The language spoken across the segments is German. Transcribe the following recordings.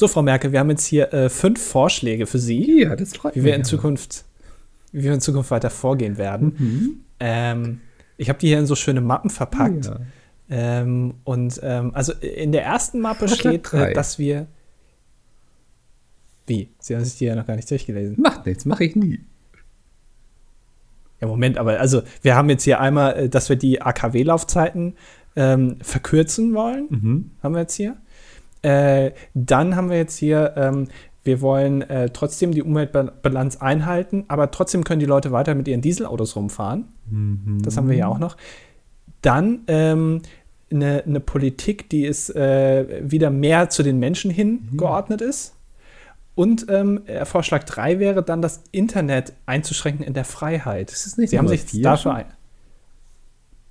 So, Frau Merkel, wir haben jetzt hier äh, fünf Vorschläge für Sie, Ja, das freut wie wir in Zukunft, wie wir in Zukunft weiter vorgehen werden. Mhm. Ähm, ich habe die hier in so schöne Mappen verpackt. Ja. Ähm, und ähm, also in der ersten Mappe steht, äh, dass wir. Wie? Sie haben sich die ja noch gar nicht durchgelesen. Macht nichts, mache ich nie. Ja, Moment, aber also wir haben jetzt hier einmal, äh, dass wir die AKW-Laufzeiten ähm, verkürzen wollen. Mhm. Haben wir jetzt hier. Äh, dann haben wir jetzt hier, ähm, wir wollen äh, trotzdem die Umweltbilanz einhalten, aber trotzdem können die Leute weiter mit ihren Dieselautos rumfahren. Mhm. Das haben wir ja auch noch. Dann ähm, eine, eine Politik, die ist äh, wieder mehr zu den Menschen hin Mhm. geordnet ist. Und ähm, äh, Vorschlag 3 wäre dann, das Internet einzuschränken in der Freiheit. Ist das nicht Sie haben sich dafür ein.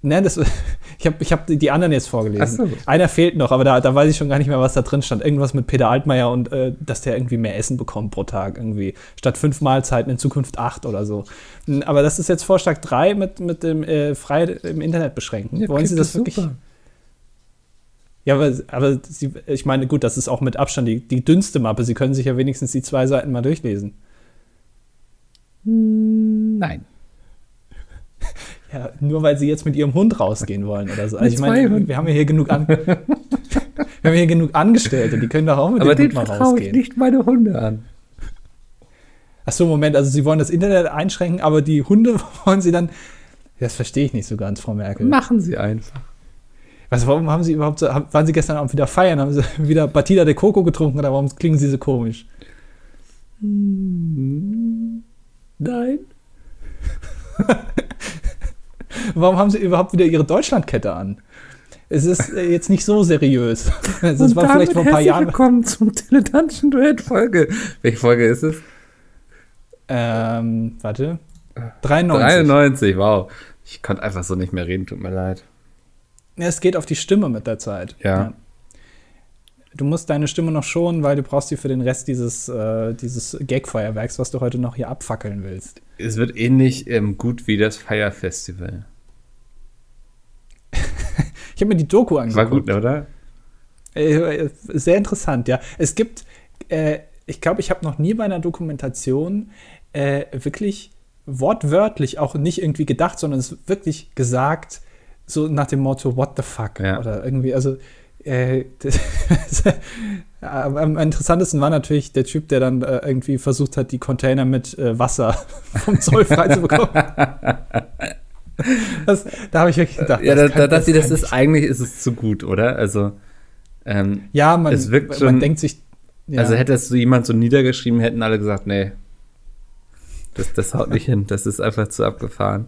Nein, das, ich habe ich hab die anderen jetzt vorgelesen. So. Einer fehlt noch, aber da, da weiß ich schon gar nicht mehr, was da drin stand. Irgendwas mit Peter Altmaier und äh, dass der irgendwie mehr Essen bekommt pro Tag. Irgendwie. Statt fünf Mahlzeiten in Zukunft acht oder so. Hm, Aber das ist jetzt Vorschlag 3 mit, mit dem äh, Freiheit im Internet beschränken. Ja, Wollen Sie das wirklich? super. Ja, aber, aber Sie, ich meine, gut, das ist auch mit Abstand die, die dünnste Mappe. Sie können sich ja wenigstens die zwei Seiten mal durchlesen. Nein. Ja, nur weil Sie jetzt mit Ihrem Hund rausgehen wollen oder so. Also ich meine, wir haben ja hier genug an. wir haben hier genug Angestellte, die können doch auch mit Aber dem Hund mal vertraue ich rausgehen. nicht meine Hunde an. Ach so, Moment, also Sie wollen das Internet einschränken, aber die Hunde wollen Sie dann. Das verstehe ich nicht so ganz, Frau Merkel. Machen Sie einfach. Was, warum haben Sie überhaupt so, waren Sie gestern Abend wieder feiern? Haben Sie wieder Batida de Coco getrunken oder warum klingen Sie so komisch? Nein. Warum haben Sie überhaupt wieder Ihre Deutschlandkette an? Es ist äh, jetzt nicht so seriös. Das Und war damit vielleicht vor ein paar Jahren. willkommen zum Dilettantischen Duett Folge. Welche Folge ist es? Ähm, warte. 93. 93, wow. Ich konnte einfach so nicht mehr reden, tut mir leid. Ja, es geht auf die Stimme mit der Zeit. Ja. Du musst deine Stimme noch schonen, weil du brauchst sie für den Rest dieses, äh, dieses Gag-Feuerwerks, was du heute noch hier abfackeln willst. Es wird ähnlich ähm, gut wie das Fire Festival. Ich habe mir die Doku angeguckt. War gut, oder? Äh, sehr interessant, ja. Es gibt, äh, ich glaube, ich habe noch nie bei einer Dokumentation äh, wirklich wortwörtlich auch nicht irgendwie gedacht, sondern es wirklich gesagt, so nach dem Motto, what the fuck? Ja. Oder irgendwie, also äh, am interessantesten war natürlich der Typ, der dann äh, irgendwie versucht hat, die Container mit äh, Wasser vom Zoll frei zu bekommen. Das, da habe ich wirklich gedacht, ja, da, kann- da dachte ich, das kann ist eigentlich ist es zu gut, oder? Also, ähm, Ja, man, Es wirkt man schon- denkt sich. Ja. also hätte es so jemand so niedergeschrieben, hätten alle gesagt, nee, das, das haut nicht hin, das ist einfach zu abgefahren.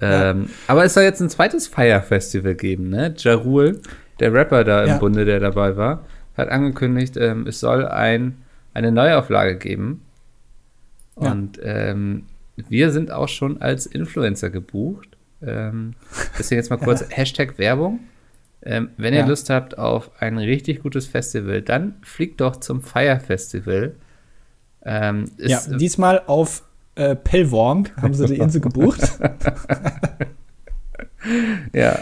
Ähm, Aber es soll jetzt ein zweites Fire Festival geben, ne? Ja Rule, der Rapper da im Ja. Bunde, der dabei war, hat angekündigt, ähm, es soll ein, eine Neuauflage geben. Ja. Und ähm, wir sind auch schon als Influencer gebucht. Ähm, deswegen jetzt mal kurz Hashtag Werbung. Ähm, wenn ihr Ja. Lust habt auf ein richtig gutes Festival, dann fliegt doch zum Fire Festival. Ähm, Ja, ist, diesmal auf äh, Pellworm haben sie die Insel gebucht. ja,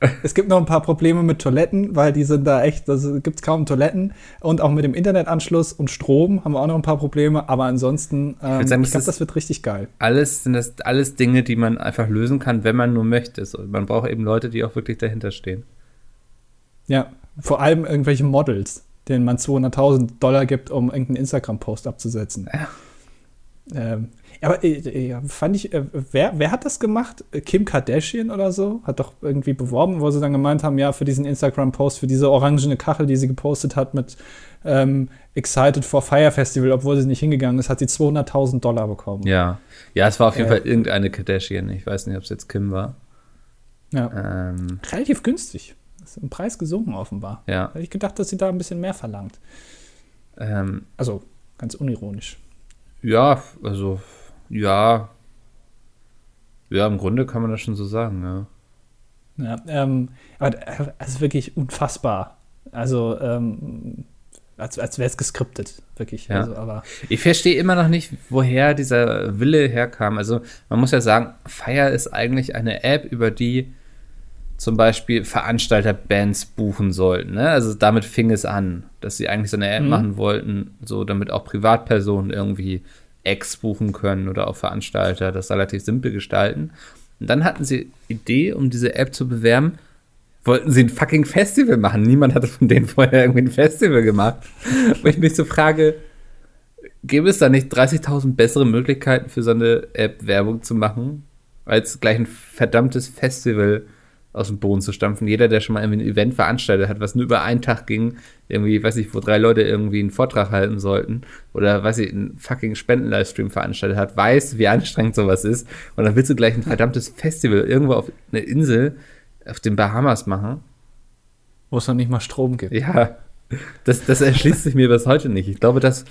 es gibt noch ein paar Probleme mit Toiletten, weil die sind da echt, also gibt es kaum Toiletten. Und auch mit dem Internetanschluss und Strom haben wir auch noch ein paar Probleme. Aber ansonsten, ähm, ich, sagen, das glaube, das wird richtig geil. alles sind das alles Dinge, die man einfach lösen kann, wenn man nur möchte. So, man braucht eben Leute, die auch wirklich dahinter stehen. Ja, vor allem irgendwelche Models, denen man 200.000 Dollar gibt, um irgendeinen Instagram-Post abzusetzen. Ja. Ähm, aber äh, ja, fand ich, äh, wer, wer hat das gemacht? Äh, Kim Kardashian oder so? Hat doch irgendwie beworben, wo sie dann gemeint haben, ja, für diesen Instagram-Post, für diese orangene Kachel, die sie gepostet hat mit ähm, Excited for Fire Festival, obwohl sie nicht hingegangen ist, hat sie 200.000 Dollar bekommen. Ja, ja, es war auf jeden Äh. Fall irgendeine Kardashian. Ich weiß nicht, ob es jetzt Kim war. Ja. Ähm, Relativ günstig. Ist im Preis gesunken offenbar. ja, Hätte ich gedacht, dass sie da ein bisschen mehr verlangt. ähm, Also ganz unironisch. ja, also ja, ja, im Grunde kann man das schon so sagen. Ja. Ja, ähm, aber es ist wirklich unfassbar. Also, ähm, als, als wäre es geskriptet, wirklich. Ja. Also, aber Ich verstehe immer noch nicht, woher dieser Wille herkam. Also man muss ja sagen, Fire ist eigentlich eine App, über die zum Beispiel Veranstalter Bands buchen sollten. Ne? Also damit fing es an, dass sie eigentlich so eine App mhm. machen wollten, so damit auch Privatpersonen irgendwie Acts buchen können oder auch Veranstalter das relativ simpel gestalten. Und dann hatten sie Idee, um diese App zu bewerben, wollten sie ein fucking Festival machen. Niemand hatte von denen vorher irgendwie ein Festival gemacht. Wo ich mich so frage, gäbe es da nicht 30.000 bessere Möglichkeiten für so eine App Werbung zu machen, als gleich ein verdammtes Festival aus dem Boden zu stampfen. Jeder, der schon mal irgendwie ein Event veranstaltet hat, was nur über einen Tag ging, irgendwie, weiß ich, wo drei Leute irgendwie einen Vortrag halten sollten oder, weiß ich, einen fucking Spenden-Livestream veranstaltet hat, weiß, wie anstrengend sowas ist. Und dann willst du gleich ein verdammtes Festival irgendwo auf einer Insel auf den Bahamas machen. Wo es noch nicht mal Strom gibt. Ja, das, das erschließt sich mir bis heute nicht. Ich glaube, das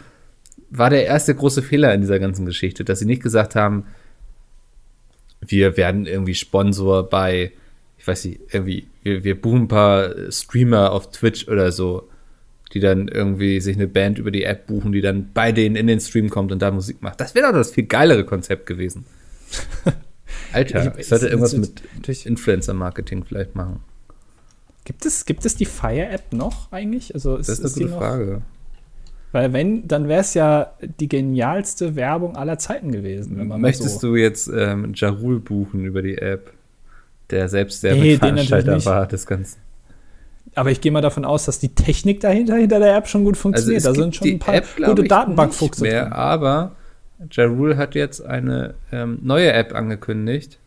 war der erste große Fehler in dieser ganzen Geschichte, dass sie nicht gesagt haben, wir werden irgendwie Sponsor bei ich weiß nicht, irgendwie, wir, wir buchen ein paar Streamer auf Twitch oder so, die dann irgendwie sich eine Band über die App buchen, die dann bei denen in den Stream kommt und da Musik macht. Das wäre doch das viel geilere Konzept gewesen. Alter, ich, sollte irgendwas mit Influencer-Marketing vielleicht machen. Gibt es, gibt es die Fire-App noch eigentlich? Also ist, das ist eine gute Frage. Weil wenn, dann wäre es ja die genialste Werbung aller Zeiten gewesen. Möchtest so du jetzt ähm, Jarul buchen über die App? Der selbst der nee, Veranstalter war des Ganzen. Aber ich gehe mal davon aus, dass die Technik dahinter, hinter der App schon gut funktioniert. Also da sind schon ein paar App, gute Datenbankfuchse mehr, Aber Ja Rule hat jetzt eine ähm, neue App angekündigt.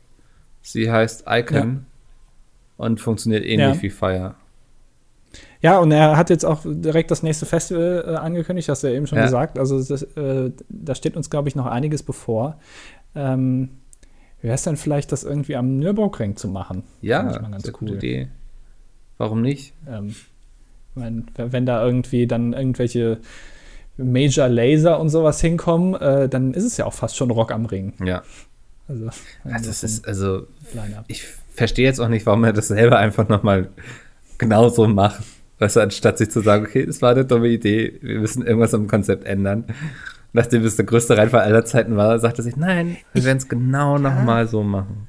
Sie heißt Icon ja. und funktioniert ähnlich ja. wie Fire. Ja, und er hat jetzt auch direkt das nächste Festival äh, angekündigt, hast du ja eben schon ja. gesagt. Also das, äh, da steht uns, glaube ich, noch einiges bevor. Ähm, Wäre es denn vielleicht, das irgendwie am Nürburgring zu machen? Ja, das ist eine cool. gute Idee. Warum nicht? Ähm, wenn, wenn da irgendwie dann irgendwelche Major Laser und sowas hinkommen, äh, dann ist es ja auch fast schon Rock am Ring. Ja. Also, ja, das ist, also, ich verstehe jetzt auch nicht, warum er das selber einfach nochmal genauso macht. Weißt du, anstatt sich zu sagen, okay, das war eine dumme Idee, wir müssen irgendwas am Konzept ändern nachdem es der größte Reinfall aller Zeiten war, sagte sich, nein, wir werden es genau nochmal so machen.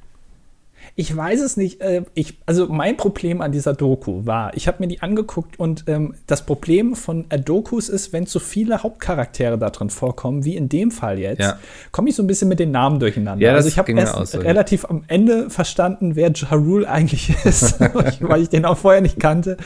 Ich weiß es nicht. Äh, ich, also mein Problem an dieser Doku war, ich habe mir die angeguckt und ähm, das Problem von äh, Dokus ist, wenn zu viele Hauptcharaktere da drin vorkommen, wie in dem Fall jetzt, ja. komme ich so ein bisschen mit den Namen durcheinander. Ja, also ich habe erst so, relativ ja. am Ende verstanden, wer Jarul eigentlich ist, weil ich den auch vorher nicht kannte.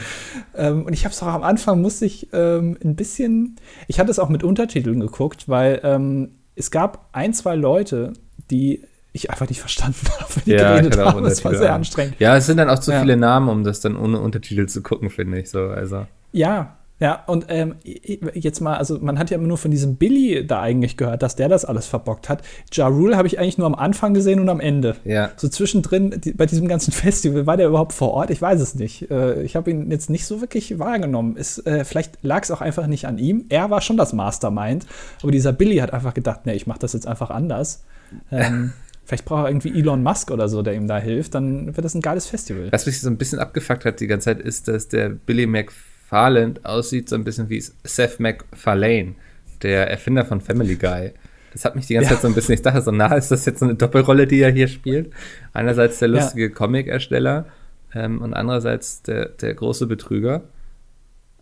Ähm, und ich habe es auch am Anfang musste ich ähm, ein bisschen, ich hatte es auch mit Untertiteln geguckt, weil ähm, es gab ein, zwei Leute, die ich einfach nicht verstanden habe, wenn die ja, geredet haben. Das war sehr anstrengend. Ja, es sind dann auch zu ja. viele Namen, um das dann ohne Untertitel zu gucken, finde ich so. Also. Ja, ja, und ähm, jetzt mal, also man hat ja immer nur von diesem Billy da eigentlich gehört, dass der das alles verbockt hat. Ja Rule habe ich eigentlich nur am Anfang gesehen und am Ende. Ja. So zwischendrin, die, bei diesem ganzen Festival, war der überhaupt vor Ort? Ich weiß es nicht. Äh, ich habe ihn jetzt nicht so wirklich wahrgenommen. Ist, äh, vielleicht lag es auch einfach nicht an ihm. Er war schon das Mastermind, aber dieser Billy hat einfach gedacht, nee, ich mache das jetzt einfach anders. Ähm, Vielleicht braucht er irgendwie Elon Musk oder so, der ihm da hilft, dann wird das ein geiles Festival. Was mich so ein bisschen abgefuckt hat die ganze Zeit, ist, dass der Billy McFarland aussieht so ein bisschen wie Seth MacFarlane, der Erfinder von Family Guy. Das hat mich die ganze ja. Zeit so ein bisschen, ich dachte so, na, ist das jetzt so eine Doppelrolle, die er hier spielt? Einerseits der lustige ja. Comic-Ersteller ähm, und andererseits der, der große Betrüger.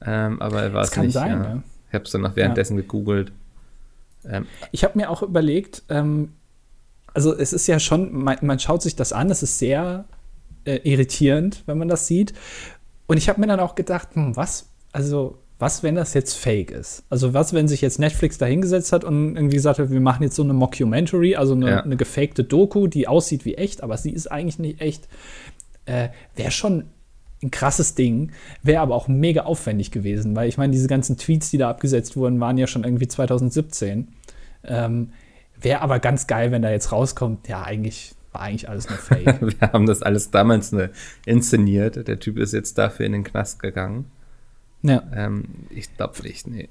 Ähm, aber er war es nicht. Sein, ja. Ne? Ich habe es dann noch währenddessen gegoogelt. Ähm, ich habe mir auch überlegt, ähm, also es ist ja schon, man, man schaut sich das an, es ist sehr äh, irritierend, wenn man das sieht. Und ich habe mir dann auch gedacht, hm, was, also was, wenn das jetzt fake ist? Also was, wenn sich jetzt Netflix da hingesetzt hat und irgendwie gesagt hat, wir machen jetzt so eine Mockumentary, also eine, ja. eine gefakte Doku, die aussieht wie echt, aber sie ist eigentlich nicht echt. Äh, Wäre schon ein krasses Ding, wäre aber auch mega aufwendig gewesen, weil ich meine, diese ganzen Tweets, die da abgesetzt wurden, waren ja schon irgendwie 2017. Ähm, Wäre aber ganz geil, wenn da jetzt rauskommt, ja, eigentlich war eigentlich alles nur Fake. Wir haben das alles damals ne, inszeniert. Der Typ ist jetzt dafür in den Knast gegangen. Ja. Ähm, ich glaube nicht, nee.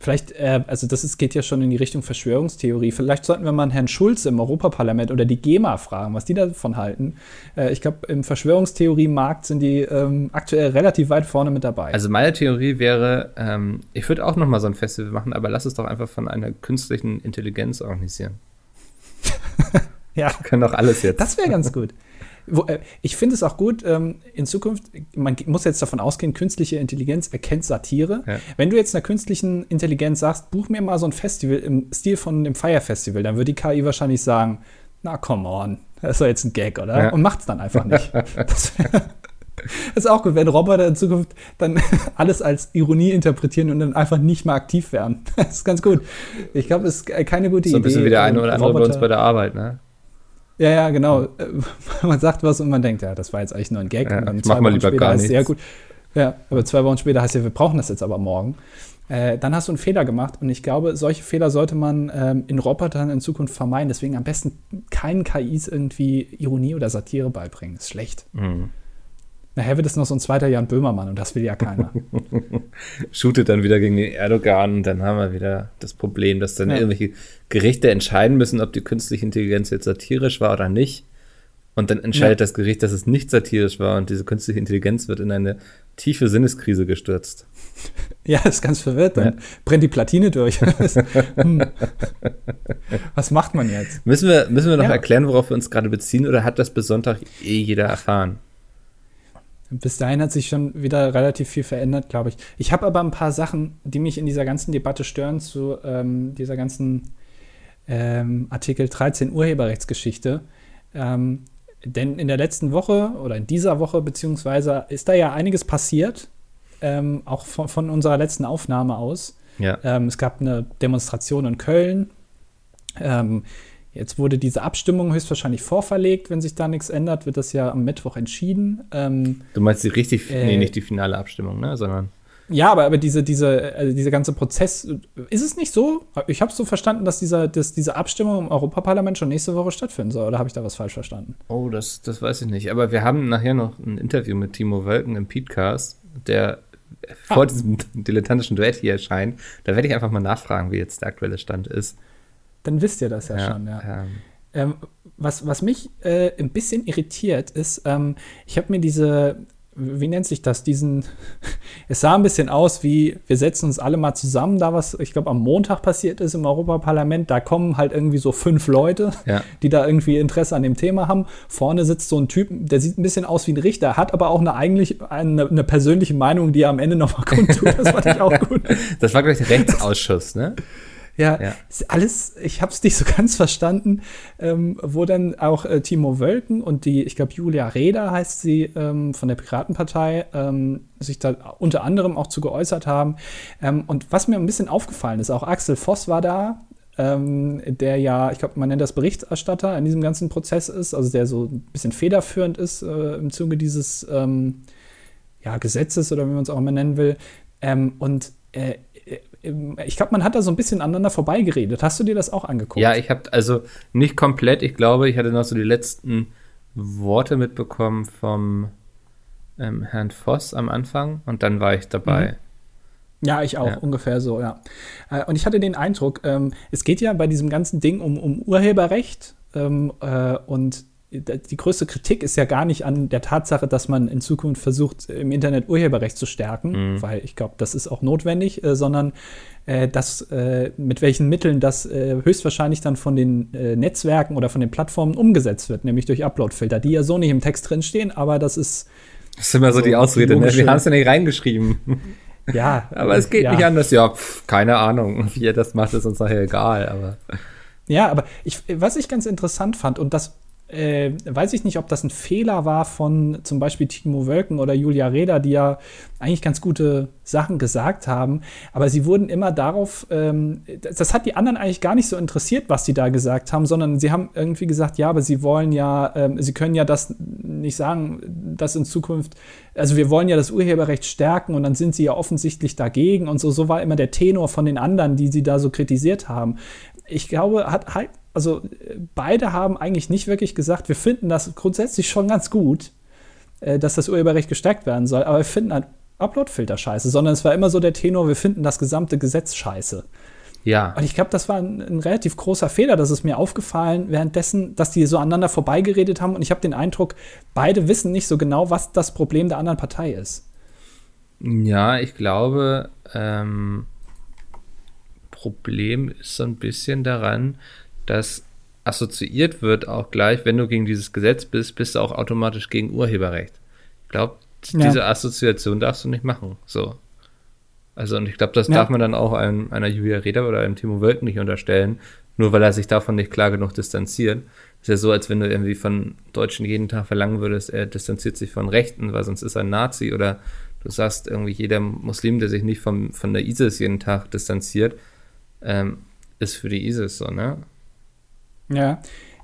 Vielleicht, äh, also das ist, geht ja schon in die Richtung Verschwörungstheorie. Vielleicht sollten wir mal Herrn Schulz im Europaparlament oder die GEMA fragen, was die davon halten. Äh, ich glaube, im Verschwörungstheorie-Markt sind die ähm, aktuell relativ weit vorne mit dabei. Also meine Theorie wäre, ähm, ich würde auch noch mal so ein Festival machen, aber lass es doch einfach von einer künstlichen Intelligenz organisieren. ja. Wir können doch alles jetzt. Das wäre ganz gut. Wo, äh, ich finde es auch gut, ähm, in Zukunft, man muss jetzt davon ausgehen, künstliche Intelligenz erkennt Satire. Ja. Wenn du jetzt einer künstlichen Intelligenz sagst, buch mir mal so ein Festival im Stil von dem Fire Festival, dann würde die KI wahrscheinlich sagen, na come on, das ist doch jetzt ein Gag, oder? Ja. Und macht es dann einfach nicht. das das ist auch gut, wenn Roboter in Zukunft dann alles als Ironie interpretieren und dann einfach nicht mal aktiv werden. Das ist ganz gut. Ich glaube, es ist keine gute Idee. So ein bisschen wie der eine ähm, oder andere bei uns Roboter- bei der Arbeit, ne? Ja, ja, genau. Man sagt was und man denkt, ja, das war jetzt eigentlich nur ein Gag. Ja, und dann ich zwei mach mal Wochen lieber später gar heißt es, Ja, nichts. gut. Ja, aber zwei Wochen später heißt ja, wir brauchen das jetzt aber morgen. Äh, dann hast du einen Fehler gemacht und ich glaube, solche Fehler sollte man ähm, in Robotern in Zukunft vermeiden. Deswegen am besten keinen KIs irgendwie Ironie oder Satire beibringen. ist schlecht. Mhm. Nachher wird es noch so ein zweiter Jan Böhmermann und das will ja keiner. Shootet dann wieder gegen den Erdogan und dann haben wir wieder das Problem, dass dann Ja. irgendwelche Gerichte entscheiden müssen, ob die künstliche Intelligenz jetzt satirisch war oder nicht. Und dann entscheidet Ja. das Gericht, dass es nicht satirisch war und diese künstliche Intelligenz wird in eine tiefe Sinneskrise gestürzt. ja, ist ganz verwirrt. Dann brennt die Platine durch. hm. Was macht man jetzt? Müssen wir, müssen wir noch Ja. erklären, worauf wir uns gerade beziehen oder hat das bis Sonntag eh jeder erfahren? Bis dahin hat sich schon wieder relativ viel verändert, glaube ich. Ich habe aber ein paar Sachen, die mich in dieser ganzen Debatte stören, zu ähm, dieser ganzen ähm, Artikel 13 Urheberrechtsgeschichte. Ähm, denn in der letzten Woche oder in dieser Woche beziehungsweise ist da ja einiges passiert, ähm, auch von, von unserer letzten Aufnahme aus. Ja. Ähm, es gab eine Demonstration in Köln. Jetzt wurde diese Abstimmung höchstwahrscheinlich vorverlegt. Wenn sich da nichts ändert, wird das ja am Mittwoch entschieden. Ähm, Du meinst die richtig, Äh, nee, nicht die finale Abstimmung, ne, sondern ja, aber, aber diese, diese, also dieser ganze Prozess, ist es nicht so? Ich habe so verstanden, dass, dieser, dass diese Abstimmung im Europaparlament schon nächste Woche stattfinden soll. Oder habe ich da was falsch verstanden? Oh, das, das weiß ich nicht. Aber wir haben nachher noch ein Interview mit Timo Wölken im Podcast, der Ah. vor diesem dilettantischen Duett hier erscheint. Da werde ich einfach mal nachfragen, wie jetzt der aktuelle Stand ist. Dann wisst ihr das ja, schon, ja. ähm, was, was mich äh, ein bisschen irritiert ist, ähm, ich habe mir diese, wie nennt sich das, diesen, es sah ein bisschen aus wie, wir setzen uns alle mal zusammen, da was, ich glaube, am Montag passiert ist im Europaparlament, da kommen halt irgendwie so fünf Leute, Ja. die da irgendwie Interesse an dem Thema haben. Vorne sitzt so ein Typ, der sieht ein bisschen aus wie ein Richter, hat aber auch eine eigentlich eine, eine persönliche Meinung, die er am Ende nochmal kundtut. Das fand ich auch gut. Das war gleich der Rechtsausschuss, ne? Ja, Ja. alles, ich habe es nicht so ganz verstanden, ähm, wo dann auch äh, Timo Wölken und die, ich glaube Julia Reda heißt sie, ähm, von der Piratenpartei, ähm, sich da unter anderem auch zu geäußert haben. Ähm, und was mir ein bisschen aufgefallen ist, auch Axel Voss war da, ähm, der ja, ich glaube, man nennt das Berichterstatter in diesem ganzen Prozess ist, also der so ein bisschen federführend ist äh, im Zuge dieses ähm, ja, Gesetzes oder wie man es auch immer nennen will. Und äh, ich glaube, man hat da so ein bisschen aneinander vorbeigeredet. Hast du dir das auch angeguckt? Ja, ich habe also nicht komplett, ich glaube, ich hatte noch so die letzten Worte mitbekommen vom ähm, Herrn Voss am Anfang und dann war ich dabei. Ja, ich auch, Ja. ungefähr so, ja. Äh, Und ich hatte den Eindruck, ähm, es geht ja bei diesem ganzen Ding um, um Urheberrecht ähm, äh, und die größte Kritik ist ja gar nicht an der Tatsache, dass man in Zukunft versucht, im Internet Urheberrecht zu stärken, Mhm. weil ich glaube, das ist auch notwendig, äh, sondern äh, dass, äh, mit welchen Mitteln das äh, höchstwahrscheinlich dann von den äh, Netzwerken oder von den Plattformen umgesetzt wird, nämlich durch Uploadfilter, die ja so nicht im Text drinstehen, aber das ist Das ist immer so die So, Ausrede, ne? Wir haben es ja nicht reingeschrieben. ja. Aber es geht ja. nicht anders. Ja, pf, keine Ahnung. Wie er das macht, ist uns nachher egal. Aber Ja, aber ich, was ich ganz interessant fand, und das äh, weiß ich nicht, ob das ein Fehler war von zum Beispiel Timo Wölken oder Julia Reda, die ja eigentlich ganz gute Sachen gesagt haben, aber sie wurden immer darauf, ähm, das, das hat die anderen eigentlich gar nicht so interessiert, was sie da gesagt haben, sondern sie haben irgendwie gesagt, ja, aber sie wollen ja, ähm, sie können ja das nicht sagen, dass in Zukunft, also wir wollen ja das Urheberrecht stärken und dann sind sie ja offensichtlich dagegen und so, so war immer der Tenor von den anderen, die sie da so kritisiert haben. Ich glaube, hat halt, also äh, beide haben eigentlich nicht wirklich gesagt, wir finden das grundsätzlich schon ganz gut, äh, dass das Urheberrecht gestärkt werden soll, aber wir finden halt Uploadfilter scheiße, sondern es war immer so der Tenor, wir finden das gesamte Gesetz scheiße. ja, Und ich glaube, das war ein, ein relativ großer Fehler. Das ist mir aufgefallen währenddessen, dass die so aneinander vorbeigeredet haben. Und ich habe den Eindruck, beide wissen nicht so genau, was das Problem der anderen Partei ist. ja, ich glaube, ähm, Problem ist so ein bisschen daran, dass assoziiert wird auch gleich, wenn du gegen dieses Gesetz bist, bist du auch automatisch gegen Urheberrecht. Ich glaube, ja. diese Assoziation darfst du nicht machen. So. Also, und ich glaube, das ja. darf man dann auch einem, einer Julia Reda oder einem Timo Wölken nicht unterstellen, nur weil er sich davon nicht klar genug distanziert. Ist ja so, als wenn du irgendwie von Deutschen jeden Tag verlangen würdest, er distanziert sich von Rechten, weil sonst ist er ein Nazi oder du sagst irgendwie jeder Muslim, der sich nicht vom, von der ISIS jeden Tag distanziert, ähm, ist für die ISIS so, ne? Ja.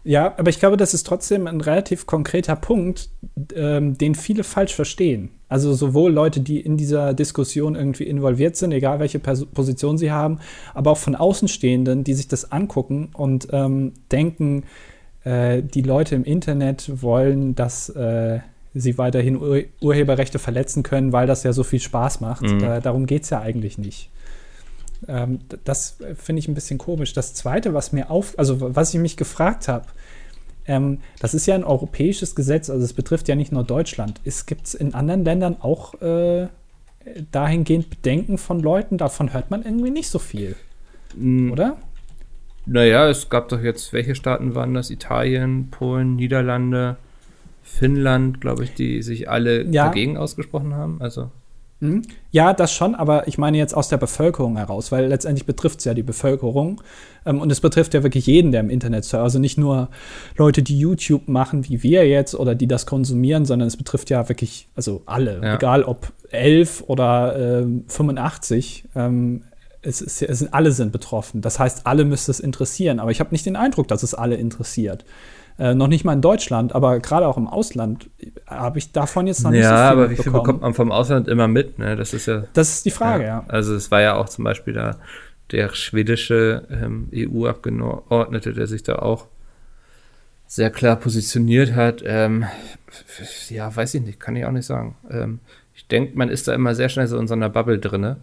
Ja, aber ich glaube, das ist trotzdem ein relativ konkreter Punkt, ähm, den viele falsch verstehen. Also sowohl Leute, die in dieser Diskussion irgendwie involviert sind, egal welche Pers Position sie haben, aber auch von Außenstehenden, die sich das angucken und ähm, denken, äh, die Leute im Internet wollen, dass äh, sie weiterhin Ur Urheberrechte verletzen können, weil das ja so viel Spaß macht. Mhm. Äh, darum geht es ja eigentlich nicht. Ähm, das finde ich ein bisschen komisch. Das Zweite, was mir auf, also was ich mich gefragt habe, ähm, das ist ja ein europäisches Gesetz, also es betrifft ja nicht nur Deutschland. Gibt es in anderen Ländern auch äh, dahingehend Bedenken von Leuten? Davon hört man irgendwie nicht so viel, mhm. oder? Naja, es gab doch jetzt, welche Staaten waren das? Italien, Polen, Niederlande, Finnland, glaube ich, die sich alle ja. dagegen ausgesprochen haben. Also. Hm? Ja, das schon, aber ich meine jetzt aus der Bevölkerung heraus, weil letztendlich betrifft es ja die Bevölkerung. Ähm, und es betrifft ja wirklich jeden, der im Internet surft. Also nicht nur Leute, die YouTube machen, wie wir jetzt, oder die das konsumieren, sondern es betrifft ja wirklich, also alle, ja. egal ob 11 oder äh, 85. Ähm, es, ist, es sind, alle sind betroffen. Das heißt, alle müsste es interessieren. Aber ich habe nicht den Eindruck, dass es alle interessiert. Äh, noch nicht mal in Deutschland, aber gerade auch im Ausland habe ich davon jetzt noch nicht ja, so viel Ja, aber wie viel bekommt man vom Ausland immer mit? Ne? Das ist ja. Das ist die Frage, ja. ja. Also es war ja auch zum Beispiel da der schwedische ähm, EU-Abgeordnete, der sich da auch sehr klar positioniert hat. Ähm, ja, weiß ich nicht, kann ich auch nicht sagen. Ähm, ich denke, man ist da immer sehr schnell so in so einer Bubble drinne.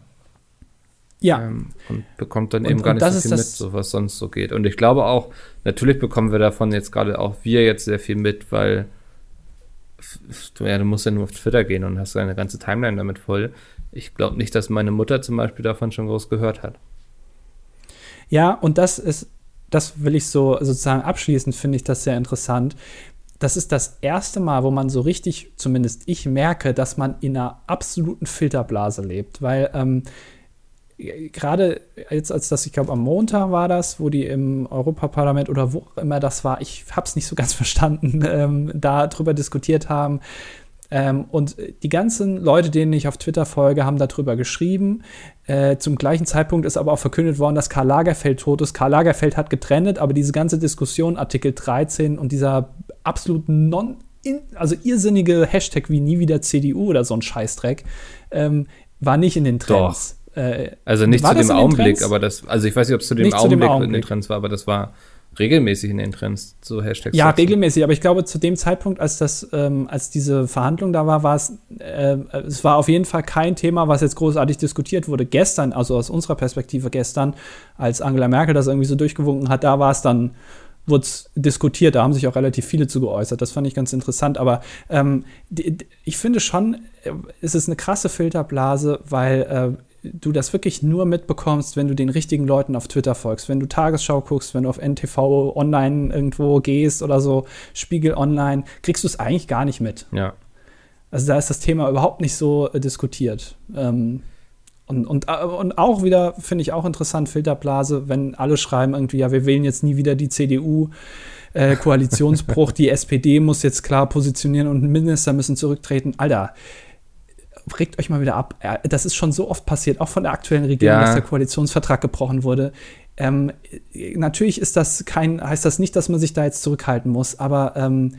Ja. Ähm, und bekommt dann und, eben gar nicht so viel mit, so was sonst so geht. Und ich glaube auch, natürlich bekommen wir davon jetzt gerade auch wir jetzt sehr viel mit, weil du, ja, du musst ja nur auf Twitter gehen und hast deine ganze Timeline damit voll. Ich glaube nicht, dass meine Mutter zum Beispiel davon schon groß gehört hat. Ja, und das ist, das will ich so sozusagen abschließend, finde ich das sehr interessant. Das ist das erste Mal, wo man so richtig, zumindest ich merke, dass man in einer absoluten Filterblase lebt, weil ähm, gerade jetzt als das, ich glaube am Montag war das, wo die im Europaparlament oder wo immer das war, ich habe es nicht so ganz verstanden, ähm, darüber diskutiert haben. Ähm, und die ganzen Leute, denen ich auf Twitter folge, haben darüber geschrieben. Äh, zum gleichen Zeitpunkt ist aber auch verkündet worden, dass Karl Lagerfeld tot ist. Karl Lagerfeld hat getrennt, aber diese ganze Diskussion, Artikel 13 und dieser absolut non, also irrsinnige Hashtag wie nie wieder CDU oder so ein Scheißdreck, ähm, war nicht in den Trends. Doch. Äh, also nicht zu dem Augenblick, aber das, also ich weiß nicht, ob es zu dem Augenblick, Augenblick in den Trends war, aber das war regelmäßig in den Trends, so Hashtags. Ja, regelmäßig, aber ich glaube, zu dem Zeitpunkt, als das, ähm, als diese Verhandlung da war, war es, äh, es war auf jeden Fall kein Thema, was jetzt großartig diskutiert wurde. Gestern, also aus unserer Perspektive gestern, als Angela Merkel das irgendwie so durchgewunken hat, da war es dann wurde diskutiert, da haben sich auch relativ viele zu geäußert. Das fand ich ganz interessant. Aber ähm, die, ich finde schon, äh, es ist eine krasse Filterblase, weil äh, du das wirklich nur mitbekommst, wenn du den richtigen Leuten auf Twitter folgst. Wenn du Tagesschau guckst, wenn du auf NTV online irgendwo gehst oder so, Spiegel online, kriegst du es eigentlich gar nicht mit. Ja. Also da ist das Thema überhaupt nicht so äh, diskutiert. Ähm, und, und, äh, und auch wieder, finde ich auch interessant, Filterblase, wenn alle schreiben irgendwie, ja, wir wählen jetzt nie wieder die CDU. Äh, Koalitionsbruch, die SPD muss jetzt klar positionieren und Minister müssen zurücktreten. Alter, regt euch mal wieder ab. Das ist schon so oft passiert, auch von der aktuellen Regierung, ja. dass der Koalitionsvertrag gebrochen wurde. Ähm, natürlich ist das kein, heißt das nicht, dass man sich da jetzt zurückhalten muss, aber ähm,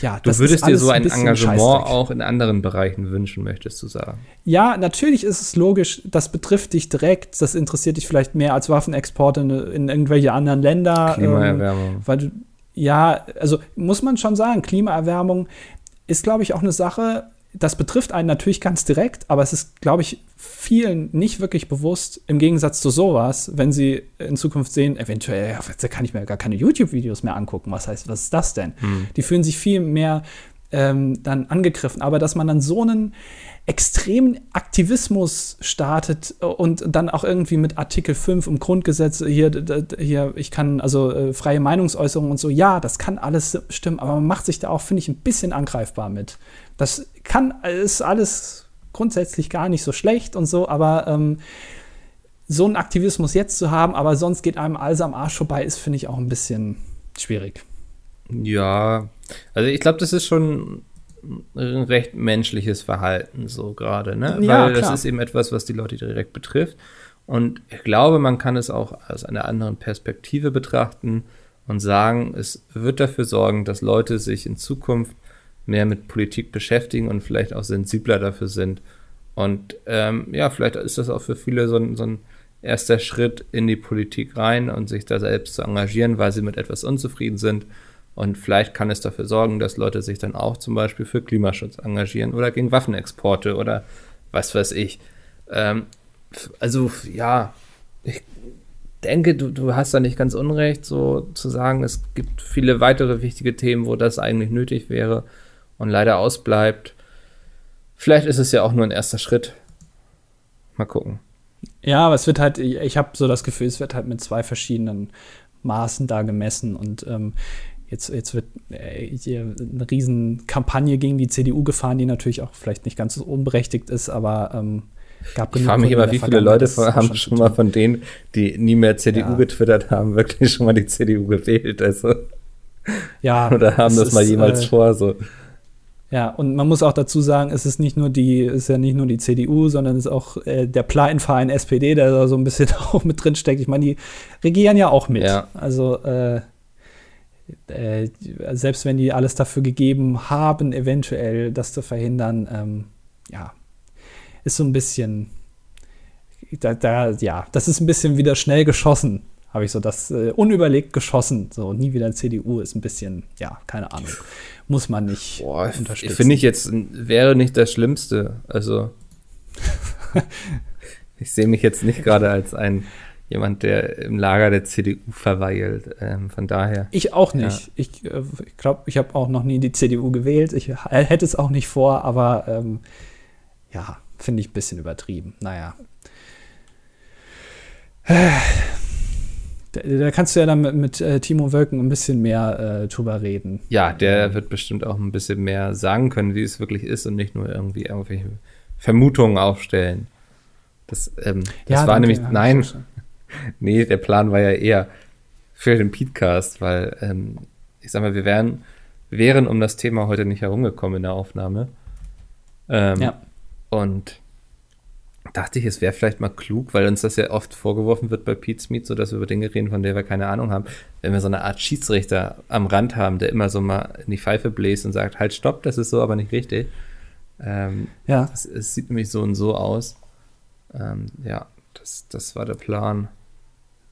ja, du würdest dir so ein, ein Engagement auch in anderen Bereichen wünschen, möchtest du sagen? Ja, natürlich ist es logisch, das betrifft dich direkt, das interessiert dich vielleicht mehr als Waffenexporte in, in irgendwelche anderen Länder. Klimaerwärmung. Ähm, weil du, ja, also muss man schon sagen, Klimaerwärmung ist, glaube ich, auch eine Sache, das betrifft einen natürlich ganz direkt, aber es ist, glaube ich, vielen nicht wirklich bewusst, im Gegensatz zu sowas, wenn sie in Zukunft sehen, eventuell, ja, kann ich mir gar keine YouTube-Videos mehr angucken. Was heißt, was ist das denn? Hm. Die fühlen sich viel mehr ähm, dann angegriffen. Aber dass man dann so einen extremen Aktivismus startet und dann auch irgendwie mit Artikel 5 im Grundgesetz hier, hier ich kann also äh, freie Meinungsäußerung und so, ja, das kann alles stimmen, aber man macht sich da auch, finde ich, ein bisschen angreifbar mit. Das kann, ist alles grundsätzlich gar nicht so schlecht und so, aber ähm, so einen Aktivismus jetzt zu haben, aber sonst geht einem alles am Arsch vorbei, ist, finde ich, auch ein bisschen schwierig. Ja, also ich glaube, das ist schon ein recht menschliches Verhalten so gerade, ne? Ja, Weil das ist eben etwas, was die Leute direkt betrifft. Und ich glaube, man kann es auch aus einer anderen Perspektive betrachten und sagen, es wird dafür sorgen, dass Leute sich in Zukunft mehr mit Politik beschäftigen und vielleicht auch sensibler dafür sind. Und ähm, ja, vielleicht ist das auch für viele so ein, so ein erster Schritt in die Politik rein und sich da selbst zu engagieren, weil sie mit etwas unzufrieden sind und vielleicht kann es dafür sorgen, dass Leute sich dann auch zum Beispiel für Klimaschutz engagieren oder gegen Waffenexporte oder was weiß ich. Ähm, also ja, ich denke, du, du hast da nicht ganz unrecht, so zu sagen, es gibt viele weitere wichtige Themen, wo das eigentlich nötig wäre und leider ausbleibt. Vielleicht ist es ja auch nur ein erster Schritt. Mal gucken. Ja, aber es wird halt, ich habe so das Gefühl, es wird halt mit zwei verschiedenen Maßen da gemessen und ähm, Jetzt, jetzt wird äh, hier eine Riesenkampagne gegen die CDU gefahren, die natürlich auch vielleicht nicht ganz so unberechtigt ist, aber ähm, gab Ich frage mich immer, wie viele Leute von, haben schon, schon mal von denen, die nie mehr CDU ja. getwittert haben, wirklich schon mal die CDU gewählt. Also. Ja. Oder haben das mal jemals äh, vor, so. Ja, und man muss auch dazu sagen, es ist nicht nur die, ist ja nicht nur die CDU, sondern es ist auch äh, der Pleitenverein SPD, der da so ein bisschen auch mit drin steckt. Ich meine, die regieren ja auch mit. Ja. Also äh, äh, selbst wenn die alles dafür gegeben haben, eventuell das zu verhindern, ähm, ja, ist so ein bisschen, da, da, ja, das ist ein bisschen wieder schnell geschossen, habe ich so das äh, unüberlegt geschossen. So, nie wieder CDU ist ein bisschen, ja, keine Ahnung. Muss man nicht Boah, unterstützen. Finde ich jetzt, wäre nicht das Schlimmste. Also, ich sehe mich jetzt nicht gerade als ein jemand, der im Lager der CDU verweilt. Ähm, von daher. Ich auch nicht. Ja. Ich äh, glaube, ich habe auch noch nie die CDU gewählt. Ich hätte es auch nicht vor, aber ähm, ja, finde ich ein bisschen übertrieben. Naja. Da, da kannst du ja dann mit, mit äh, Timo Wölken ein bisschen mehr äh, drüber reden. Ja, der wird bestimmt auch ein bisschen mehr sagen können, wie es wirklich ist und nicht nur irgendwie irgendwelche Vermutungen aufstellen. Das, ähm, das ja, war nämlich, nein, nee, der Plan war ja eher für den Podcast, weil ähm, ich sag mal, wir wären, wären um das Thema heute nicht herumgekommen in der Aufnahme. Ähm, ja. Und dachte ich, es wäre vielleicht mal klug, weil uns das ja oft vorgeworfen wird bei Pete's Meet, so dass wir über Dinge reden, von denen wir keine Ahnung haben. Wenn wir so eine Art Schiedsrichter am Rand haben, der immer so mal in die Pfeife bläst und sagt, halt, stopp, das ist so aber nicht richtig. Ähm, ja. Es, sieht nämlich so und so aus. Ähm, ja, das, das war der Plan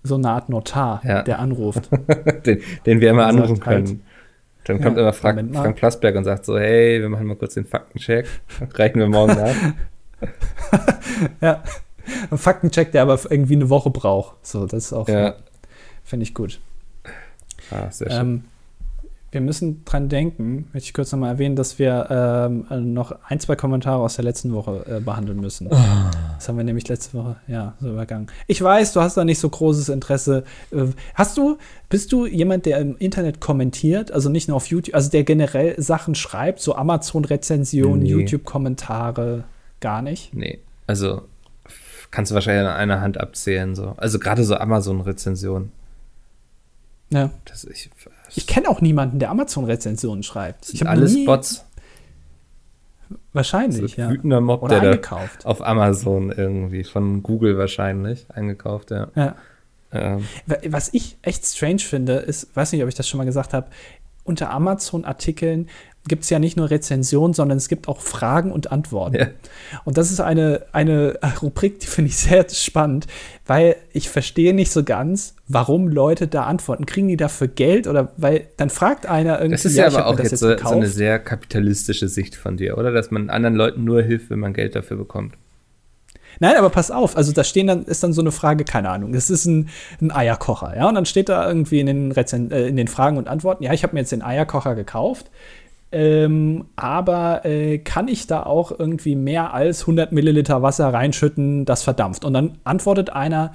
so eine Art Notar, ja. der anruft. den, den, wir immer anrufen sagt, können. Halt, Dann kommt ja, immer Frank, Frank Plasberg und sagt so, hey, wir machen mal kurz den Faktencheck. Reichen wir morgen nach. ja. Ein Faktencheck, der aber irgendwie eine Woche braucht. So, das ist auch, ja. finde ich gut. Ah, sehr schön. Ähm, wir müssen dran denken, möchte ich kurz nochmal erwähnen, dass wir ähm, noch ein, zwei Kommentare aus der letzten Woche äh, behandeln müssen. Oh. Das haben wir nämlich letzte Woche, ja, so übergangen. Ich weiß, du hast da nicht so großes Interesse. Äh, hast du, bist du jemand, der im Internet kommentiert, also nicht nur auf YouTube, also der generell Sachen schreibt, so Amazon-Rezensionen, nee. YouTube-Kommentare, gar nicht? Nee, also kannst du wahrscheinlich an einer Hand abzählen, so. Also gerade so Amazon-Rezensionen. Ja. Das, ich, ich kenne auch niemanden, der Amazon-Rezensionen schreibt. Ich alles Bots. Wahrscheinlich, so ja. Wütender Mob, Oder der eingekauft. auf Amazon irgendwie, von Google wahrscheinlich, eingekauft, ja. ja. Ähm. Was ich echt strange finde, ist, weiß nicht, ob ich das schon mal gesagt habe, unter Amazon-Artikeln gibt es ja nicht nur Rezensionen, sondern es gibt auch Fragen und Antworten. Ja. Und das ist eine, eine Rubrik, die finde ich sehr spannend, weil ich verstehe nicht so ganz, warum Leute da antworten. Kriegen die dafür Geld oder weil dann fragt einer irgendwie. Das ist ja, ja aber auch jetzt, jetzt so, so, eine sehr kapitalistische Sicht von dir, oder? Dass man anderen Leuten nur hilft, wenn man Geld dafür bekommt. Nein, aber pass auf, also da stehen dann, ist dann so eine Frage, keine Ahnung, das ist ein, ein Eierkocher, ja, und dann steht da irgendwie in den, Rezen äh, in den Fragen und Antworten, ja, ich habe mir jetzt den Eierkocher gekauft, Ähm, aber äh, kann ich da auch irgendwie mehr als 100 Milliliter Wasser reinschütten, das verdampft? Und dann antwortet einer,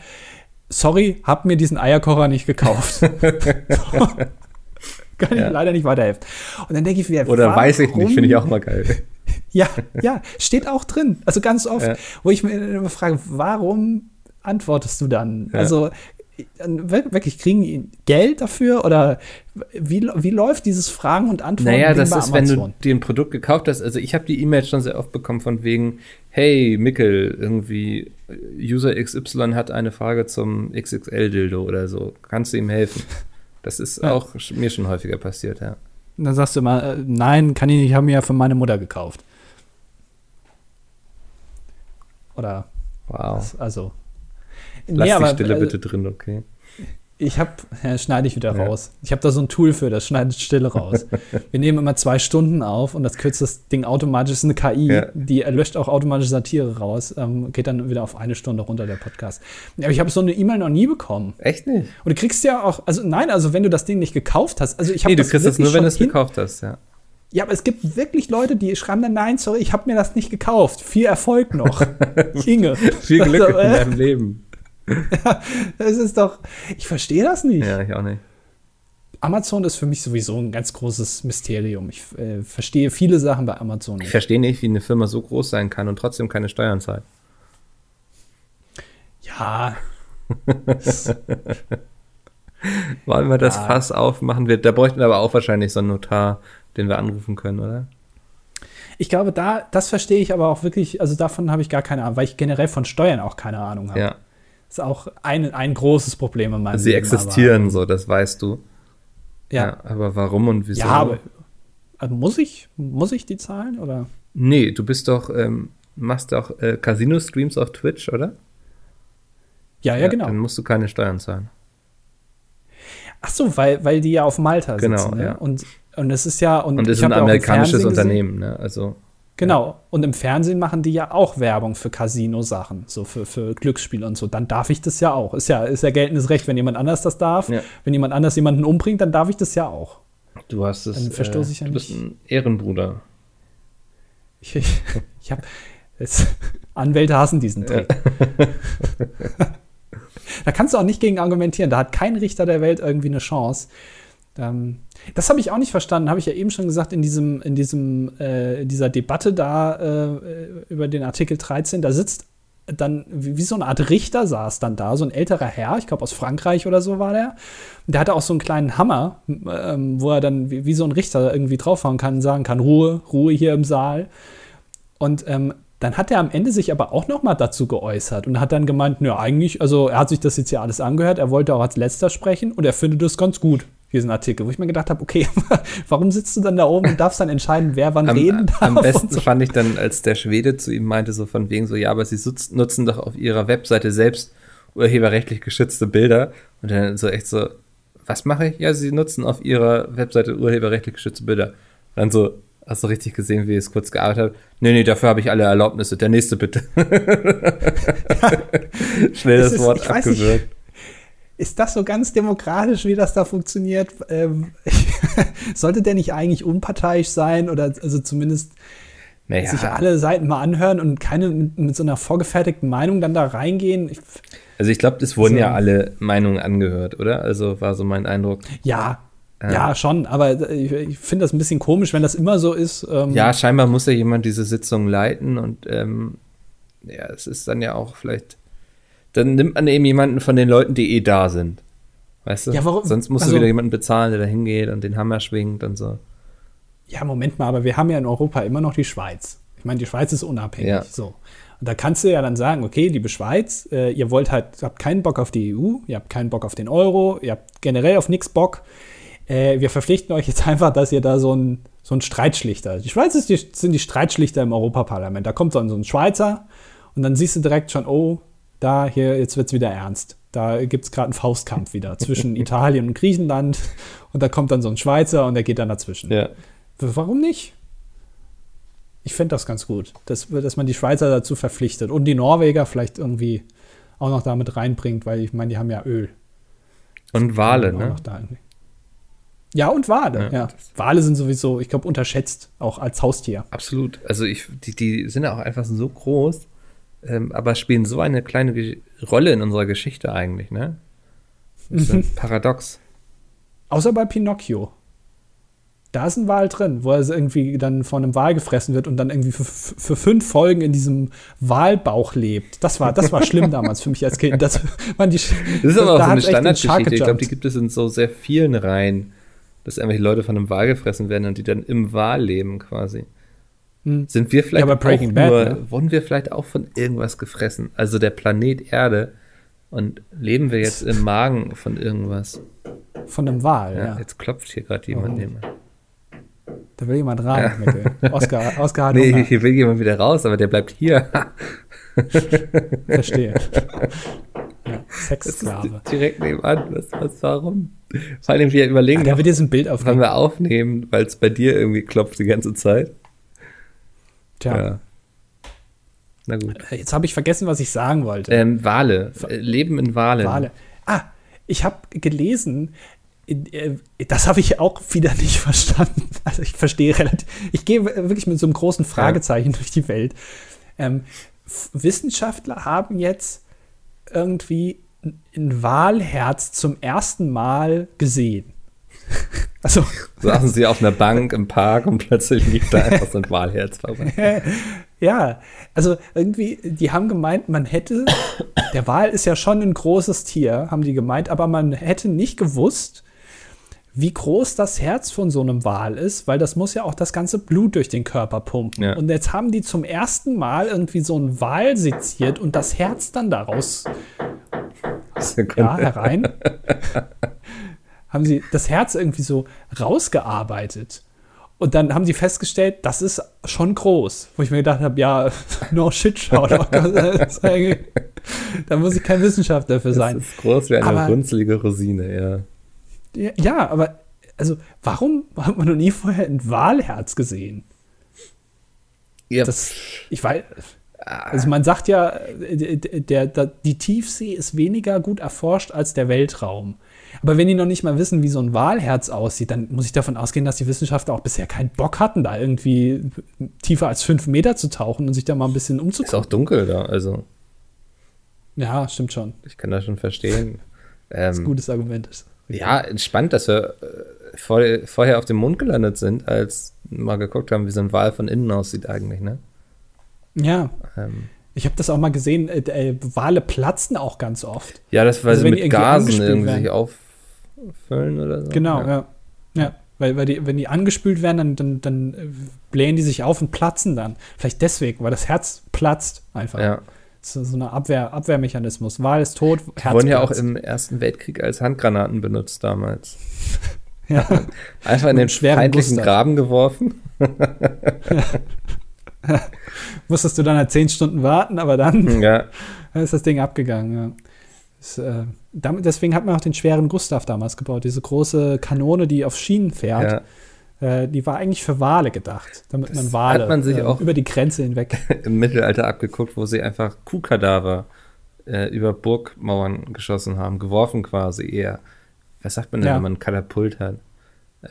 sorry, hab mir diesen Eierkocher nicht gekauft. kann ich Ja. leider nicht weiterhelfen. Und dann denke ich mir, Oder weiß ich nicht, finde ich auch mal geil. Ja, ja, steht auch drin. Also ganz oft, Ja. wo ich mir immer frage, warum antwortest du dann? Ja. Also wirklich, kriegen die Geld dafür oder wie, wie läuft dieses Fragen und Antworten Naja, das ist, wenn du dir ein Produkt gekauft hast. Also ich habe die E-Mail schon sehr oft bekommen von wegen, hey Mickel, irgendwie User XY hat eine Frage zum XXL-Dildo oder so. Kannst du ihm helfen? Das ist Ja. auch mir schon häufiger passiert, ja. Und dann sagst du immer, äh, nein, kann ich nicht, ich habe mir ja für meine Mutter gekauft. Oder, Wow. also. Lass Nee, die aber, Stille äh, bitte drin, okay. Ich habe, ja, schneide ich wieder Ja. raus. Ich habe da so ein Tool für, das schneidet Stille raus. Wir nehmen immer zwei Stunden auf und das kürzt das Ding automatisch. Das ist eine KI, Ja. die löscht auch automatisch Satire raus. Ähm, geht dann wieder auf eine Stunde runter, der Podcast. Aber ich habe so eine E-Mail noch nie bekommen. Echt nicht? Und du kriegst ja auch, also nein, also wenn du das Ding nicht gekauft hast. Also ich Nee, du kriegst das nur, wenn du es gekauft hast, ja. Ja, aber es gibt wirklich Leute, die schreiben dann, nein, sorry, ich habe mir das nicht gekauft. Viel Erfolg noch. Inge. Viel Glück Also, in äh, deinem Leben. Das ist doch, ich verstehe das nicht. Ja, ich auch nicht. Amazon ist für mich sowieso ein ganz großes Mysterium. Ich äh, verstehe viele Sachen bei Amazon Ich nicht. verstehe nicht, wie eine Firma so groß sein kann und trotzdem keine Steuern zahlt. Ja, Wollen wir das Ja. Fass aufmachen? Wir, da bräuchten wir aber auch wahrscheinlich so einen Notar, den wir anrufen können, oder? ich glaube, da, das verstehe ich aber auch wirklich, also davon habe ich gar keine Ahnung, weil ich generell von Steuern auch keine Ahnung habe. Ja. Ist auch ein, ein großes Problem in meinem Sie Leben. existieren so, das weißt du. Aber, ja, Aber warum und wieso? ja, aber also muss ich, muss ich die zahlen oder? Nee, du bist doch, ähm, machst doch äh, Casino-Streams auf Twitch, oder? Ja, ja, genau. Dann musst du keine Steuern zahlen. Ach so, weil, weil die ja auf Malta Genau, sitzen. Ne? ja. Und, und es ist ja. Und, Und ist ein ja amerikanisches Unternehmen, ne? Also, Genau. Und im Fernsehen machen die ja auch Werbung für Casino-Sachen, so für, für Glücksspiele und so. Dann darf ich das ja auch. Ist ja, ist ja geltendes Recht. Wenn jemand anders das darf, Ja. wenn jemand anders jemanden umbringt, dann darf ich das ja auch. du hast es. Dann verstoße ich ja du bist ein Ehrenbruder. Ich, ich, ich habe. Anwälte hassen diesen Trick. da kannst du auch nicht gegen argumentieren. Da hat kein Richter der Welt irgendwie eine Chance. Ähm, das habe ich auch nicht verstanden, habe ich ja eben schon gesagt, in diesem, in diesem, äh, dieser Debatte da äh, über den Artikel 13, da sitzt dann, wie, wie so eine Art Richter saß dann da, so ein älterer Herr, ich glaube aus Frankreich oder so war der. Der hatte auch so einen kleinen Hammer, ähm, wo er dann wie, wie so ein Richter irgendwie draufhauen kann und sagen kann, Ruhe, Ruhe hier im Saal. Und ähm, dann hat er am Ende sich aber auch noch mal dazu geäußert und hat dann gemeint, nö, eigentlich, also er hat sich das jetzt ja alles angehört, er wollte auch als letzter sprechen und er findet das ganz gut, diesen Artikel, wo ich mir gedacht habe, okay, warum sitzt du dann da oben und darfst dann entscheiden, wer wann Am, reden darf? am besten so. fand ich dann, als der Schwede zu ihm meinte, so von wegen so, ja, aber sie nutzen doch auf ihrer Webseite selbst urheberrechtlich geschützte Bilder. Und dann so echt so, was mache ich? Ja, sie nutzen auf ihrer Webseite urheberrechtlich geschützte Bilder. Dann so, hast du richtig gesehen, wie es kurz gearbeitet hat? Nee, nee, dafür habe ich alle Erlaubnisse. Der nächste bitte. Schnell Es das ist- Wort ich abgewürgt. Ist das so ganz demokratisch, wie das da funktioniert? Ähm, sollte der nicht eigentlich unparteiisch sein oder also zumindest Naja, sich alle Seiten mal anhören und keine mit, mit so einer vorgefertigten Meinung dann da reingehen? Ich, also ich glaube, es wurden So. ja alle Meinungen angehört, oder? Also war so mein Eindruck. ja, Ja. schon, aber ich, ich finde das ein bisschen komisch, wenn das immer so ist. Ähm, Ja, scheinbar muss ja jemand diese Sitzung leiten und ähm, ja, es ist dann ja auch vielleicht, dann nimmt man eben jemanden von den Leuten, die eh da sind. Weißt du? Ja, warum- Sonst musst also- du wieder jemanden bezahlen, der da hingeht und den Hammer schwingt und so. Ja, Moment mal, aber wir haben ja in Europa immer noch die Schweiz. Ich meine, die Schweiz ist unabhängig. Ja. So. Und da kannst du ja dann sagen, okay, liebe Schweiz, äh, ihr wollt halt, habt keinen Bock auf die EU, ihr habt keinen Bock auf den Euro, ihr habt generell auf nichts Bock. Äh, wir verpflichten euch jetzt einfach, dass ihr da so ein, so ein Streitschlichter. Die Schweiz ist die, sind die Streitschlichter im Europaparlament. Da kommt dann so ein Schweizer und dann siehst du direkt schon, oh, da hier, jetzt wird's wieder ernst. Da gibt es gerade einen Faustkampf wieder zwischen Italien und Griechenland. Und da kommt dann so ein Schweizer und der geht dann dazwischen. Ja. Warum nicht? Ich fände das ganz gut, dass, dass man die Schweizer dazu verpflichtet und die Norweger vielleicht irgendwie auch noch damit reinbringt, weil ich meine, die haben ja Öl. Und Wale, ne? Ja, und Wale, Ja, ja. Wale sind sowieso, ich glaube, unterschätzt, auch als Haustier. Absolut. Also ich, die, die sind ja auch einfach so groß, ähm, aber spielen so eine kleine Ge Rolle in unserer Geschichte eigentlich, ne? Das ist ein Paradox. Außer bei Pinocchio. Da ist ein Wal drin, wo er irgendwie dann von einem Wal gefressen wird und dann irgendwie für, für fünf Folgen in diesem Walbauch lebt. Das war, das war schlimm damals für mich als Kind. Das, man, die, Das ist aber auch da so eine Standardgeschichte. Ich glaube, die gibt es in so sehr vielen Reihen, dass irgendwelche Leute von einem Wal gefressen werden und die dann im Wal leben quasi. Hm. Sind wir vielleicht Ja, auch Bad, nur, ne? wurden wir vielleicht auch von irgendwas gefressen? Also der Planet Erde und leben wir jetzt im Magen von irgendwas? Von einem Wal, Ja, ja. Jetzt klopft hier gerade jemand Oh. neben. Da will jemand rein, Mikkel. Oscar, Oscar hat Nee, Hunger. hier will jemand wieder raus, aber der bleibt hier. Verstehe. Ja, Sexsklave. direkt nebenan. Was, was, warum? Vor allem, wir überlegen, der noch, wird jetzt ein Bild wann aufnehmen. wir aufnehmen, weil es bei dir irgendwie klopft die ganze Zeit. Tja, Ja. Na gut. jetzt habe ich vergessen, was ich sagen wollte. Ähm, Wale. Äh, Leben in Walen. Wale. Ah, ich habe gelesen, äh, das habe ich auch wieder nicht verstanden. Also ich verstehe relativ, ich gehe wirklich mit so einem großen Fragezeichen durch die Welt. Ähm, Wissenschaftler haben jetzt irgendwie ein Walherz zum ersten Mal gesehen. Also, Saßen sie auf einer Bank im Park und plötzlich liegt da einfach so ein Walherz vorbei. ja, also irgendwie, die haben gemeint, man hätte, der Wal ist ja schon ein großes Tier, haben die gemeint, aber man hätte nicht gewusst, wie groß das Herz von so einem Wal ist, weil das muss ja auch das ganze Blut durch den Körper pumpen. Ja. Und jetzt haben die zum ersten Mal irgendwie so einen Wal seziert und das Herz dann daraus ja, herein. haben sie das Herz irgendwie so rausgearbeitet. Und dann haben sie festgestellt, das ist schon groß. Wo ich mir gedacht habe, ja, no shit, schau doch. Das ist eigentlich- da muss ich kein Wissenschaftler für Das sein. ist groß wie eine Aber- runzelige Rosine, ja. Ja, ja, aber also, warum hat man noch nie vorher ein Walherz gesehen? ja Das, ich weiß, also man sagt ja, der, der, die Tiefsee ist weniger gut erforscht als der Weltraum. Aber wenn die noch nicht mal wissen, wie so ein Walherz aussieht, dann muss ich davon ausgehen, dass die Wissenschaftler auch bisher keinen Bock hatten, da irgendwie tiefer als fünf Meter zu tauchen und sich da mal ein bisschen ist umzugucken. auch dunkel da, also Ja, stimmt schon. ich kann das schon verstehen. Das ist ein Ähm, gutes Argument. ist. ja, spannend, dass wir äh, vor, vorher auf dem Mond gelandet sind, als mal geguckt haben, wie so ein Wal von innen aussieht eigentlich, ne? Ja, Ähm, ich habe das auch mal gesehen, äh, äh, Wale platzen auch ganz oft. ja, das weil Also sie mit Gasen irgendwie werden. sich auffüllen oder so. Genau, ja. ja. Ja, weil, weil die, wenn die angespült werden, dann, dann, dann äh, blähen die sich auf und platzen dann. Vielleicht deswegen, weil das Herz platzt einfach. ja. Das ist so eine Abwehr, Abwehrmechanismus. Wal ist tot, Die Herz wurden ja auch im Ersten Weltkrieg als Handgranaten benutzt damals. ja. Einfach in den feindlichen Gustav. Graben geworfen. Musstest du dann halt zehn Stunden warten, aber dann Ja, ist das Ding abgegangen. Ja. Das, äh, damit, deswegen hat man auch den schweren Gustav damals gebaut. Diese große Kanone, die auf Schienen fährt. ja. Äh, die war eigentlich für Wale gedacht, damit Das man Wale hat man sich äh, auch- über die Grenze hinweg. im Mittelalter abgeguckt, wo sie einfach Kuhkadaver äh, über Burgmauern geschossen haben, geworfen quasi eher. Was sagt man denn, Ja. wenn man ein Katapult hat?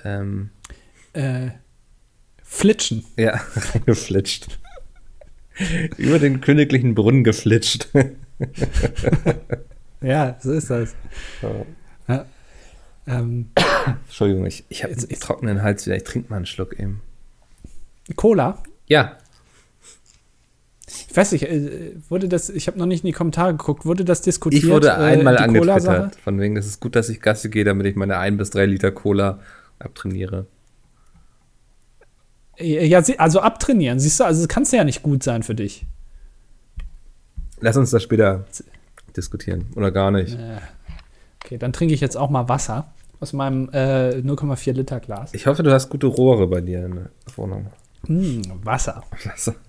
Ähm, äh, flitschen. ja, reingeflitscht. über den königlichen Brunnen geflitscht. Ja, so ist das. Ja. Ähm, Entschuldigung, ich, ich habe Jetzt einen trockenen Hals wieder. Ich trinke mal einen Schluck eben. Cola. Ja, Ich weiß nicht, äh, wurde das, ich habe noch nicht in die Kommentare geguckt, wurde das diskutiert? ich wurde äh, einmal die Cola-Sache? angetwittert. Von wegen, es ist gut, dass ich Gasse gehe, damit ich meine ein bis drei Liter Cola abtrainiere. Ja, also abtrainieren, siehst du, also das kannst ja nicht gut sein für dich. Lass uns das später diskutieren. Oder gar nicht. Okay, dann trinke ich jetzt auch mal Wasser aus meinem äh, 0,4 Liter Glas. Ich hoffe, du hast gute Rohre bei dir in der Wohnung. Hm, Wasser. Lass-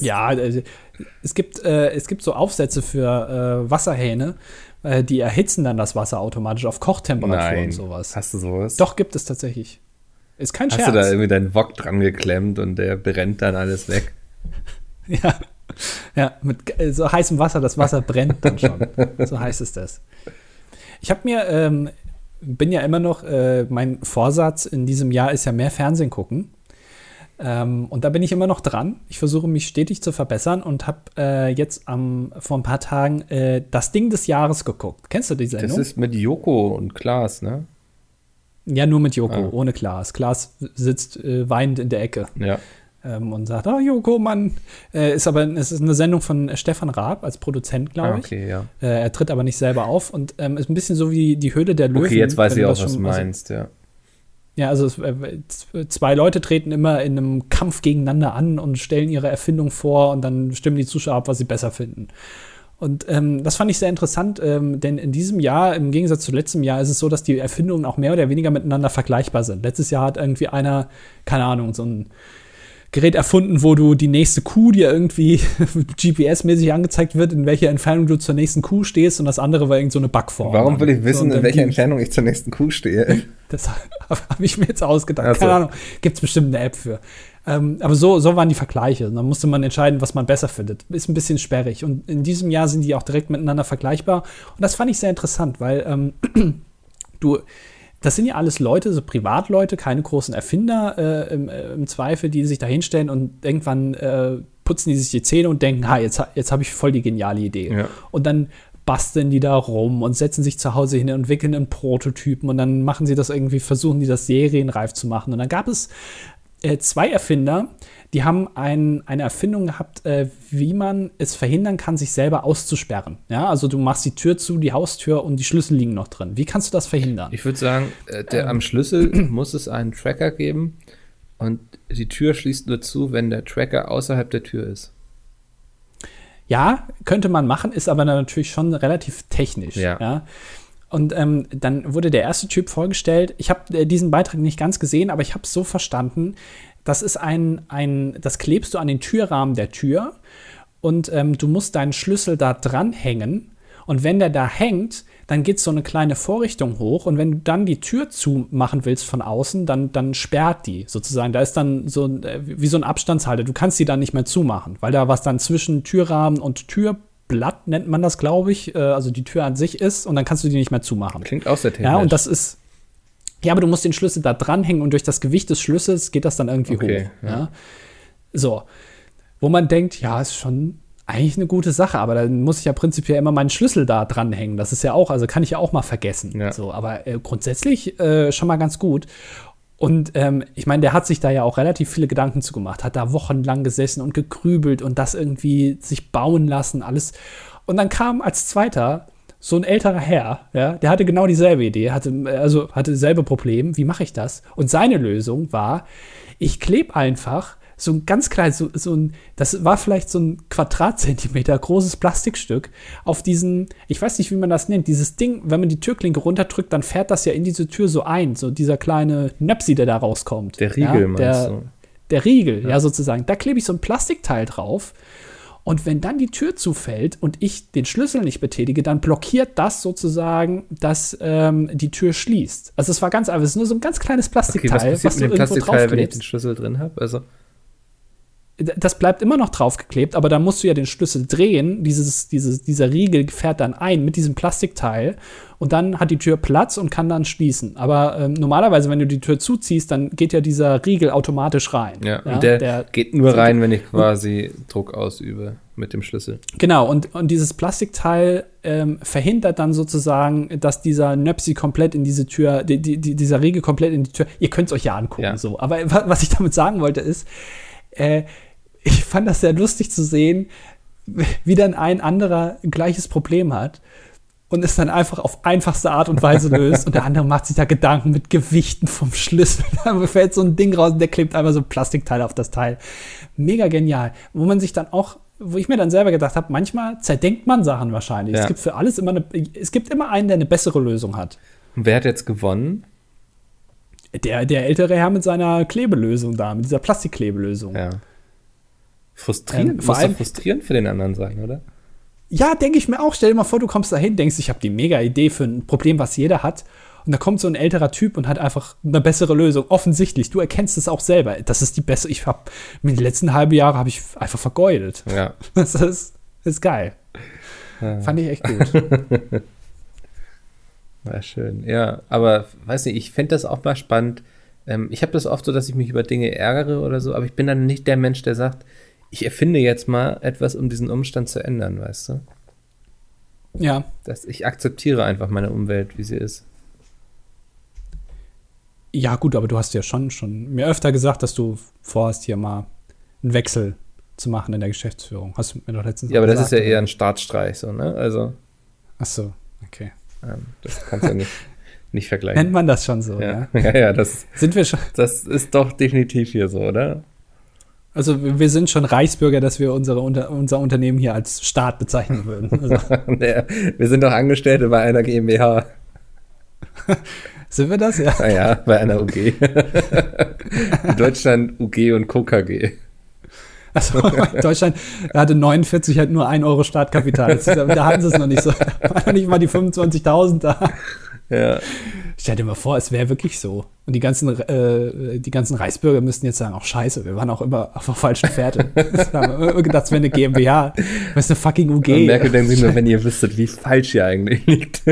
Ja, äh, es gibt, äh, es gibt so Aufsätze für äh, Wasserhähne, äh, die erhitzen dann das Wasser automatisch auf Kochtemperatur Nein. und sowas. Hast du sowas? Doch, gibt es tatsächlich. Ist kein Hast Scherz. du da irgendwie deinen Wok dran geklemmt und der brennt dann alles weg? Ja, ja mit so heißem Wasser, das Wasser brennt dann schon. so heißt es das. Ich habe mir ähm, bin ja immer noch, äh, mein Vorsatz in diesem Jahr ist ja mehr Fernsehen gucken. Ähm, und da bin ich immer noch dran. Ich versuche mich stetig zu verbessern und habe äh, jetzt am, vor ein paar Tagen äh, das Ding des Jahres geguckt. Kennst du die Sendung? Das ist mit Joko und Klaas, ne? Ja, nur mit Joko, Ah. ohne Klaas. Klaas sitzt äh, weinend in der Ecke Ja. ähm, und sagt, oh, Joko, Mann. Äh, ist aber es ist eine Sendung von Stefan Raab als Produzent, glaube Ah, ich. okay, ja. Äh, er tritt aber nicht selber auf und ähm, ist ein bisschen so wie die Höhle der Löwen. Okay, jetzt weiß ich auch, was du also, meinst, ja. Ja, also es, äh, zwei Leute treten immer in einem Kampf gegeneinander an und stellen ihre Erfindung vor und dann stimmen die Zuschauer ab, was sie besser finden. Und ähm, das fand ich sehr interessant, ähm, denn in diesem Jahr, im Gegensatz zu letztem Jahr, ist es so, dass die Erfindungen auch mehr oder weniger miteinander vergleichbar sind. Letztes Jahr hat irgendwie einer, keine Ahnung, so ein Gerät erfunden, wo du die nächste Kuh dir irgendwie GPS-mäßig angezeigt wird, in welcher Entfernung du zur nächsten Kuh stehst und das andere war irgend so eine Backform. Warum will ich So, wissen, und in welcher Entfernung ich zur nächsten Kuh stehe? das habe ich mir jetzt ausgedacht. Ach so. Keine Ahnung. Gibt es bestimmt eine App für. Ähm, aber so, so waren die Vergleiche. Und dann musste man entscheiden, was man besser findet. Ist ein bisschen sperrig. Und in diesem Jahr sind die auch direkt miteinander vergleichbar. Und das fand ich sehr interessant, weil ähm, du, das sind ja alles Leute, so Privatleute, keine großen Erfinder äh, im, äh, im Zweifel, die sich da hinstellen und irgendwann äh, putzen die sich die Zähne und denken, ha, jetzt, jetzt habe ich voll die geniale Idee. Ja. Und dann basteln die da rum und setzen sich zu Hause hin und entwickeln einen Prototypen und dann machen sie das irgendwie, versuchen die das serienreif zu machen. Und dann gab es äh, zwei Erfinder, die haben ein, eine Erfindung gehabt, äh, wie man es verhindern kann, sich selber auszusperren. Ja, also du machst die Tür zu, die Haustür und die Schlüssel liegen noch drin. Wie kannst du das verhindern? Ich würde sagen, äh, der, Ähm. am Schlüssel muss es einen Tracker geben und die Tür schließt nur zu, wenn der Tracker außerhalb der Tür ist. Ja, könnte man machen, ist aber natürlich schon relativ technisch. Ja. Und ähm, dann wurde der erste Typ vorgestellt. Ich habe äh, diesen Beitrag nicht ganz gesehen, aber ich habe es so verstanden, das ist ein, ein, das klebst du an den Türrahmen der Tür und ähm, du musst deinen Schlüssel da dranhängen. Und wenn der da hängt, dann geht so eine kleine Vorrichtung hoch und wenn du dann die Tür zumachen willst von außen, dann, dann sperrt die sozusagen. Da ist dann so äh, wie so ein Abstandshalter. Du kannst die dann nicht mehr zumachen, weil da was dann zwischen Türrahmen und Türblatt nennt man das, glaube ich, äh, also die Tür an sich ist und dann kannst du die nicht mehr zumachen. Klingt auch sehr technisch. Ja, und das ist. Ja, aber du musst den Schlüssel da dranhängen und durch das Gewicht des Schlüssels geht das dann irgendwie Okay, hoch. ja. Ja. So. Wo man denkt, ja, ist schon eigentlich eine gute Sache, aber dann muss ich ja prinzipiell immer meinen Schlüssel da dranhängen. Das ist ja auch, also kann ich ja auch mal vergessen. Ja. So, aber äh, grundsätzlich äh, schon mal ganz gut. Und ähm, ich meine, der hat sich da ja auch relativ viele Gedanken zu gemacht, hat da wochenlang gesessen und gegrübelt und das irgendwie sich bauen lassen, alles. Und dann kam als zweiter so ein älterer Herr, ja, der hatte genau dieselbe Idee, hatte, also hatte dasselbe Problem, wie mache ich das? Und seine Lösung war, ich klebe einfach so ein ganz kleines, so, so ein, das war vielleicht so ein Quadratzentimeter großes Plastikstück auf diesen, ich weiß nicht, wie man das nennt, dieses Ding, wenn man die Türklinke runterdrückt, dann fährt das ja in diese Tür so ein, so dieser kleine Nöpsi, der da rauskommt. der Riegel ja, meinst der, du? der Riegel, ja. sozusagen. Da klebe ich so ein Plastikteil drauf. Und wenn dann die Tür zufällt und ich den Schlüssel nicht betätige, dann blockiert das sozusagen, dass ähm, die Tür schließt. Also es war ganz einfach, es ist nur so ein ganz kleines Okay, Plastikteil, was passiert was du mit dem irgendwo Plastikteil, wenn ich den Schlüssel drin habe? Also, Das bleibt immer noch draufgeklebt, aber dann musst du ja den Schlüssel drehen. Dieses, dieses, dieser Riegel fährt dann ein mit diesem Plastikteil und dann hat die Tür Platz und kann dann schließen. Aber ähm, normalerweise, wenn du die Tür zuziehst, dann geht ja dieser Riegel automatisch rein. ja, und der, geht nur rein, wenn ich quasi Druck ausübe mit dem Schlüssel. Genau, und, und dieses Plastikteil ähm, verhindert dann sozusagen, dass dieser Nöpsi komplett in diese Tür, die, die, die, dieser Riegel komplett in die Tür, ihr könnt es euch ja angucken, Ja. so. Aber wa- was ich damit sagen wollte ist, äh, ich fand das sehr lustig zu sehen, wie dann ein anderer ein gleiches Problem hat und es dann einfach auf einfachste Art und Weise löst und der andere macht sich da Gedanken mit Gewichten vom Schlüssel. Da fällt so ein Ding raus und der klebt einfach so Plastikteile auf das Teil. Mega genial. Wo man sich dann auch, wo ich mir dann selber gedacht habe, manchmal zerdenkt man Sachen wahrscheinlich. Ja. Es gibt für alles immer eine, es gibt immer einen, der eine bessere Lösung hat. Und wer hat jetzt gewonnen? Der, der ältere Herr mit seiner Klebelösung da, mit dieser Plastikklebelösung. Ja. Frustrierend, Ähm, vor allem- frustrierend für den anderen sein, oder? Ja, denke ich mir auch. Stell dir mal vor, du kommst da hin, denkst, ich habe die mega Idee für ein Problem, was jeder hat. Und da kommt so ein älterer Typ und hat einfach eine bessere Lösung. Offensichtlich, du erkennst es auch selber. Das ist die bessere. Ich habe mit den letzten halben Jahre habe ich einfach vergeudet. Ja. Das ist, ist geil. Ja. Fand ich echt gut. War schön. Ja, aber weiß nicht, ich fände das auch mal spannend. Ähm, ich habe das oft so, dass ich mich über Dinge ärgere oder so, aber ich bin dann nicht der Mensch, der sagt, ich erfinde jetzt mal etwas, um diesen Umstand zu ändern, weißt du? Ja. Dass ich akzeptiere einfach meine Umwelt, wie sie ist. Ja, gut, aber du hast ja schon, schon mir öfter gesagt, dass du vorhast, hier mal einen Wechsel zu machen in der Geschäftsführung. Hast du mir doch letztens Ja, aber gesagt, das ist ja eher ein Staatsstreich, so, ne? Also, Ach so, okay. ähm, das kannst du ja nicht, nicht vergleichen. Nennt man das schon so, ja? ja, ja, ja, das, Sind wir schon, das ist doch definitiv hier so, oder? Also wir sind schon Reichsbürger, dass wir unsere, unser Unternehmen hier als Staat bezeichnen würden. Also, Der, wir sind doch Angestellte bei einer GmbH. sind wir das? Ja. Naja, bei einer UG. In Deutschland UG und KKG. Also Deutschland hatte 49 halt nur 1 Euro Startkapital. Ist, da hatten sie es noch nicht so. Da waren noch nicht mal die 25.000 da. Ja, Stell dir mal vor, es wäre wirklich so. Und die ganzen, äh, die ganzen Reichsbürger müssten jetzt sagen, ach scheiße, wir waren auch immer auf der falschen Fährte. Haben wir immer gedacht, es wäre eine GmbH. Das ist eine fucking UG. und Merkel denkt sich nur, wenn ihr wüsstet, wie falsch ihr eigentlich liegt.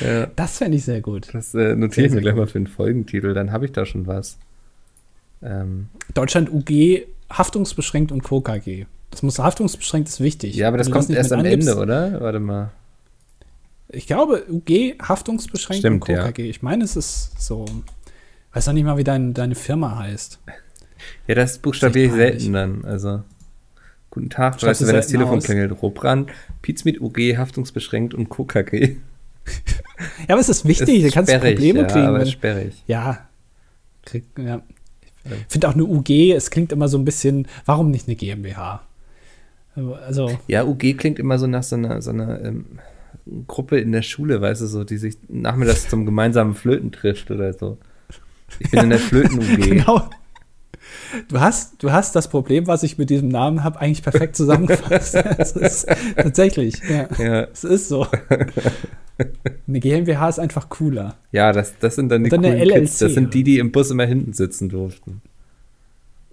ja, Das fände ich sehr gut. das äh, notiere ich mir gleich mal für den Folgentitel, dann habe ich da schon was. Ähm, Deutschland UG, haftungsbeschränkt und Co. KG. Das muss haftungsbeschränkt ist wichtig. ja, aber das du kommt erst am angibst- Ende, oder? Warte mal. Ich glaube, UG, haftungsbeschränkt Stimmt, und Co. ja. Ich meine, es ist so. Weiß noch nicht mal, wie dein, deine Firma heißt. Ja, das buchstabiere ich ist selten dann. Also, guten Tag, weißt du, wenn das Telefon aus? klingelt, Robrand, Piz mit UG, haftungsbeschränkt und KKG. Ja, aber es ist wichtig, da kannst du Probleme ja, kriegen. Aber Wenn, ist sperrig. ja. Krieg, ja. Ich finde auch eine UG, es klingt immer so ein bisschen, warum nicht eine GmbH? Also, Ja, UG klingt immer so nach so einer, so einer ähm, Gruppe in der Schule, weißt du, so, die sich nachmittags zum gemeinsamen Flöten trifft oder so. Ich bin in der Flöten-UG. genau. Du hast, du hast das Problem, was ich mit diesem Namen habe, eigentlich perfekt zusammengefasst. Ist tatsächlich, ja. Ja, Es ist so. Eine GmbH ist einfach cooler. ja das, das sind dann die dann coolen Kids. Das sind die, die im Bus immer hinten sitzen durften.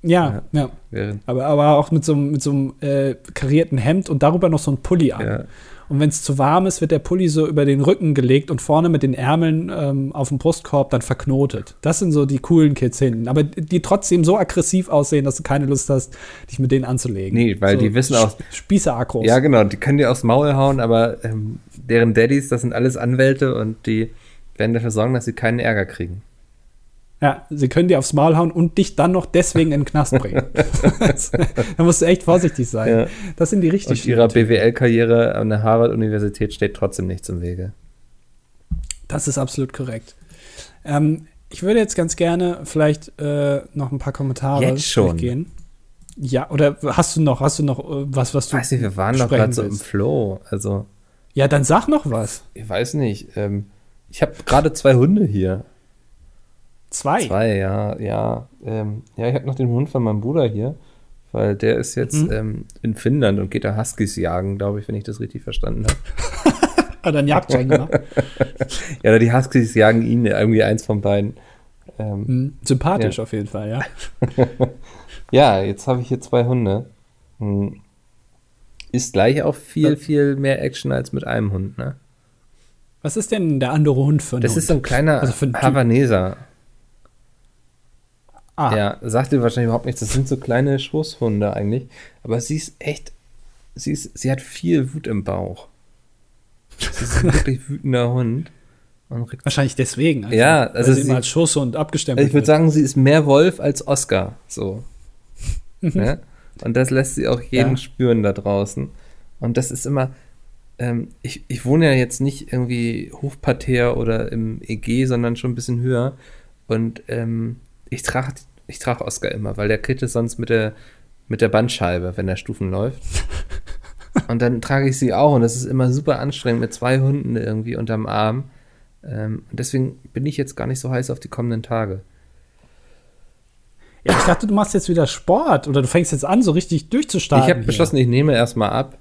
Ja, ja. Während, Aber, aber auch mit so, einem- mit so einem äh, karierten Hemd und darüber noch so ein Pulli an. ja. Und wenn es zu warm ist, wird der Pulli so über den Rücken gelegt und vorne mit den Ärmeln ähm, auf dem Brustkorb dann verknotet. Das sind so die coolen Kids hinten. Aber die trotzdem so aggressiv aussehen, dass du keine Lust hast, dich mit denen anzulegen. Nee, weil so die wissen auch- Spießer-Akros. ja, genau, die können dir aufs Maul hauen, aber ähm, deren Daddys, das sind alles Anwälte und die werden dafür sorgen, dass sie keinen Ärger kriegen. Ja, sie können dir aufs Maul hauen und dich dann noch deswegen in den Knast bringen. da musst du echt vorsichtig sein. Ja. Das sind die richtig Und ihrer. BWL-Karriere an der Harvard-Universität steht trotzdem nichts im Wege. Das ist absolut korrekt. Ähm, ich würde jetzt ganz gerne vielleicht äh, noch ein paar Kommentare Jetzt schon? durchgehen. Ja, oder hast du noch, hast du noch äh, was, was du Weiß nicht, wir waren doch sprechen gerade so im? Flow. Also, Ja, dann sag noch was. ich weiß nicht. Ähm, ich habe gerade zwei Hunde hier. Zwei. Zwei, ja, ja. Ähm, ja, ich habe noch den Hund von meinem Bruder hier, weil der ist jetzt Mhm. ähm, in Finnland und geht da Huskies jagen, glaube ich, wenn ich das richtig verstanden habe. Hat er einen Jagdschein gemacht. Ja, oder die Huskies jagen ihn, irgendwie eins von beiden. Ähm, Hm, Sympathisch auf jeden Fall, ja. ja, jetzt habe ich hier zwei Hunde. Hm. Ist gleich auch viel, viel mehr Action als mit einem Hund, ne? Was ist denn der andere Hund für ein Das Hund? ist so ein kleiner Also. Havaneser. Ah, Ja, sagt dir wahrscheinlich überhaupt nichts. Das sind so kleine Schoßhunde eigentlich. Aber sie ist echt, sie, ist, sie hat viel Wut im Bauch. Sie ist ein wirklich wütender Hund. Wahrscheinlich deswegen. Also, Ja, weil also sie sie- immer als Schusshund abgestempelt ich würde sagen, sie ist mehr Wolf als Oscar. So. ja? Und das lässt sie auch jeden Ja. spüren da draußen. Und das ist immer. Ähm, ich, ich wohne ja jetzt nicht irgendwie Hofparterre oder im EG, sondern schon ein bisschen höher. Und ähm, ich trage ich trag Oscar immer, weil der kriegt es sonst mit der, mit der Bandscheibe, wenn der Stufen läuft. und dann trage ich sie auch und das ist immer super anstrengend mit zwei Hunden irgendwie unterm Arm. Ähm, und deswegen bin ich jetzt gar nicht so heiß auf die kommenden Tage. Ja, ich dachte, du machst jetzt wieder Sport oder du fängst jetzt an, so richtig durchzustarten. ich habe beschlossen, ich nehme erstmal ab.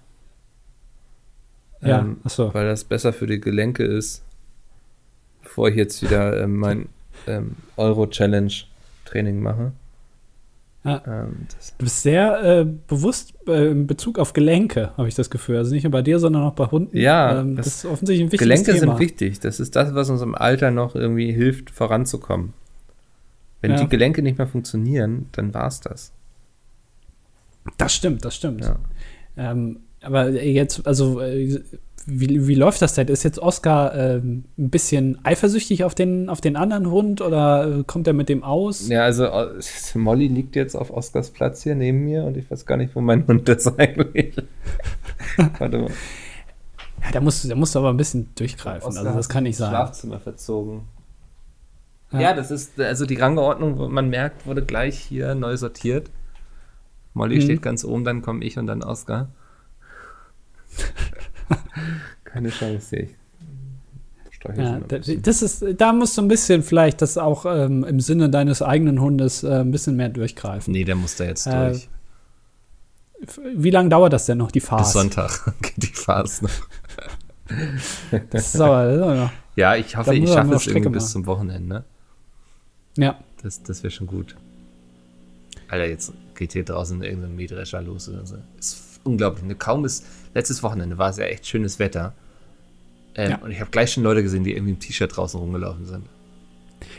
Ja, ähm, so. Weil das besser für die Gelenke ist, bevor ich jetzt wieder ähm, mein ähm, Euro-Challenge-Training mache. Ja. Ähm, du bist sehr äh, bewusst äh, in Bezug auf Gelenke, habe ich das Gefühl. Also nicht nur bei dir, sondern auch bei Hunden. Ja, ähm, das, das, ist offensichtlich ein wichtiges Gelenke Thema. sind wichtig. Das ist das, was uns im Alter noch irgendwie hilft, voranzukommen. Wenn ja. die Gelenke nicht mehr funktionieren, dann war es das. Das stimmt, das stimmt. Ja. Ähm, aber jetzt, also äh, wie, wie läuft das denn? Ist jetzt Oscar äh, ein bisschen eifersüchtig auf den, auf den anderen Hund oder äh, kommt er mit dem aus? Ja, also äh, Molly liegt jetzt auf Oscars Platz hier neben mir und ich weiß gar nicht, wo mein Hund ist eigentlich. Warte mal. Ja, da musst, da musst du aber ein bisschen durchgreifen. Oscar also das kann nicht sein. Schlafzimmer verzogen. Ja. ja. das ist, also die Rangordnung, man merkt, wurde gleich hier neu sortiert. Molly mhm. steht ganz oben, dann komme ich und dann Oscar. Keine Chance sehe ich. Ja, das ist, da musst du ein bisschen vielleicht das auch ähm, im Sinne deines eigenen Hundes äh, ein bisschen mehr durchgreifen. Nee, der muss da jetzt äh, durch. Wie lange dauert das denn noch, die Phase? Bis Sonntag geht die Phase noch. das ist aber, das ist aber Ja, ich hoffe, ich schaffe es irgendwie bis zum Wochenende. Ja. Das, das wäre schon gut. Alter, jetzt geht hier draußen irgendein Mähdrescher los oder so. Ist unglaublich. Ne, kaum ist, letztes Wochenende war es ja echt schönes Wetter. Ähm, ja. Und ich habe gleich schon Leute gesehen, die irgendwie im T-Shirt draußen rumgelaufen sind.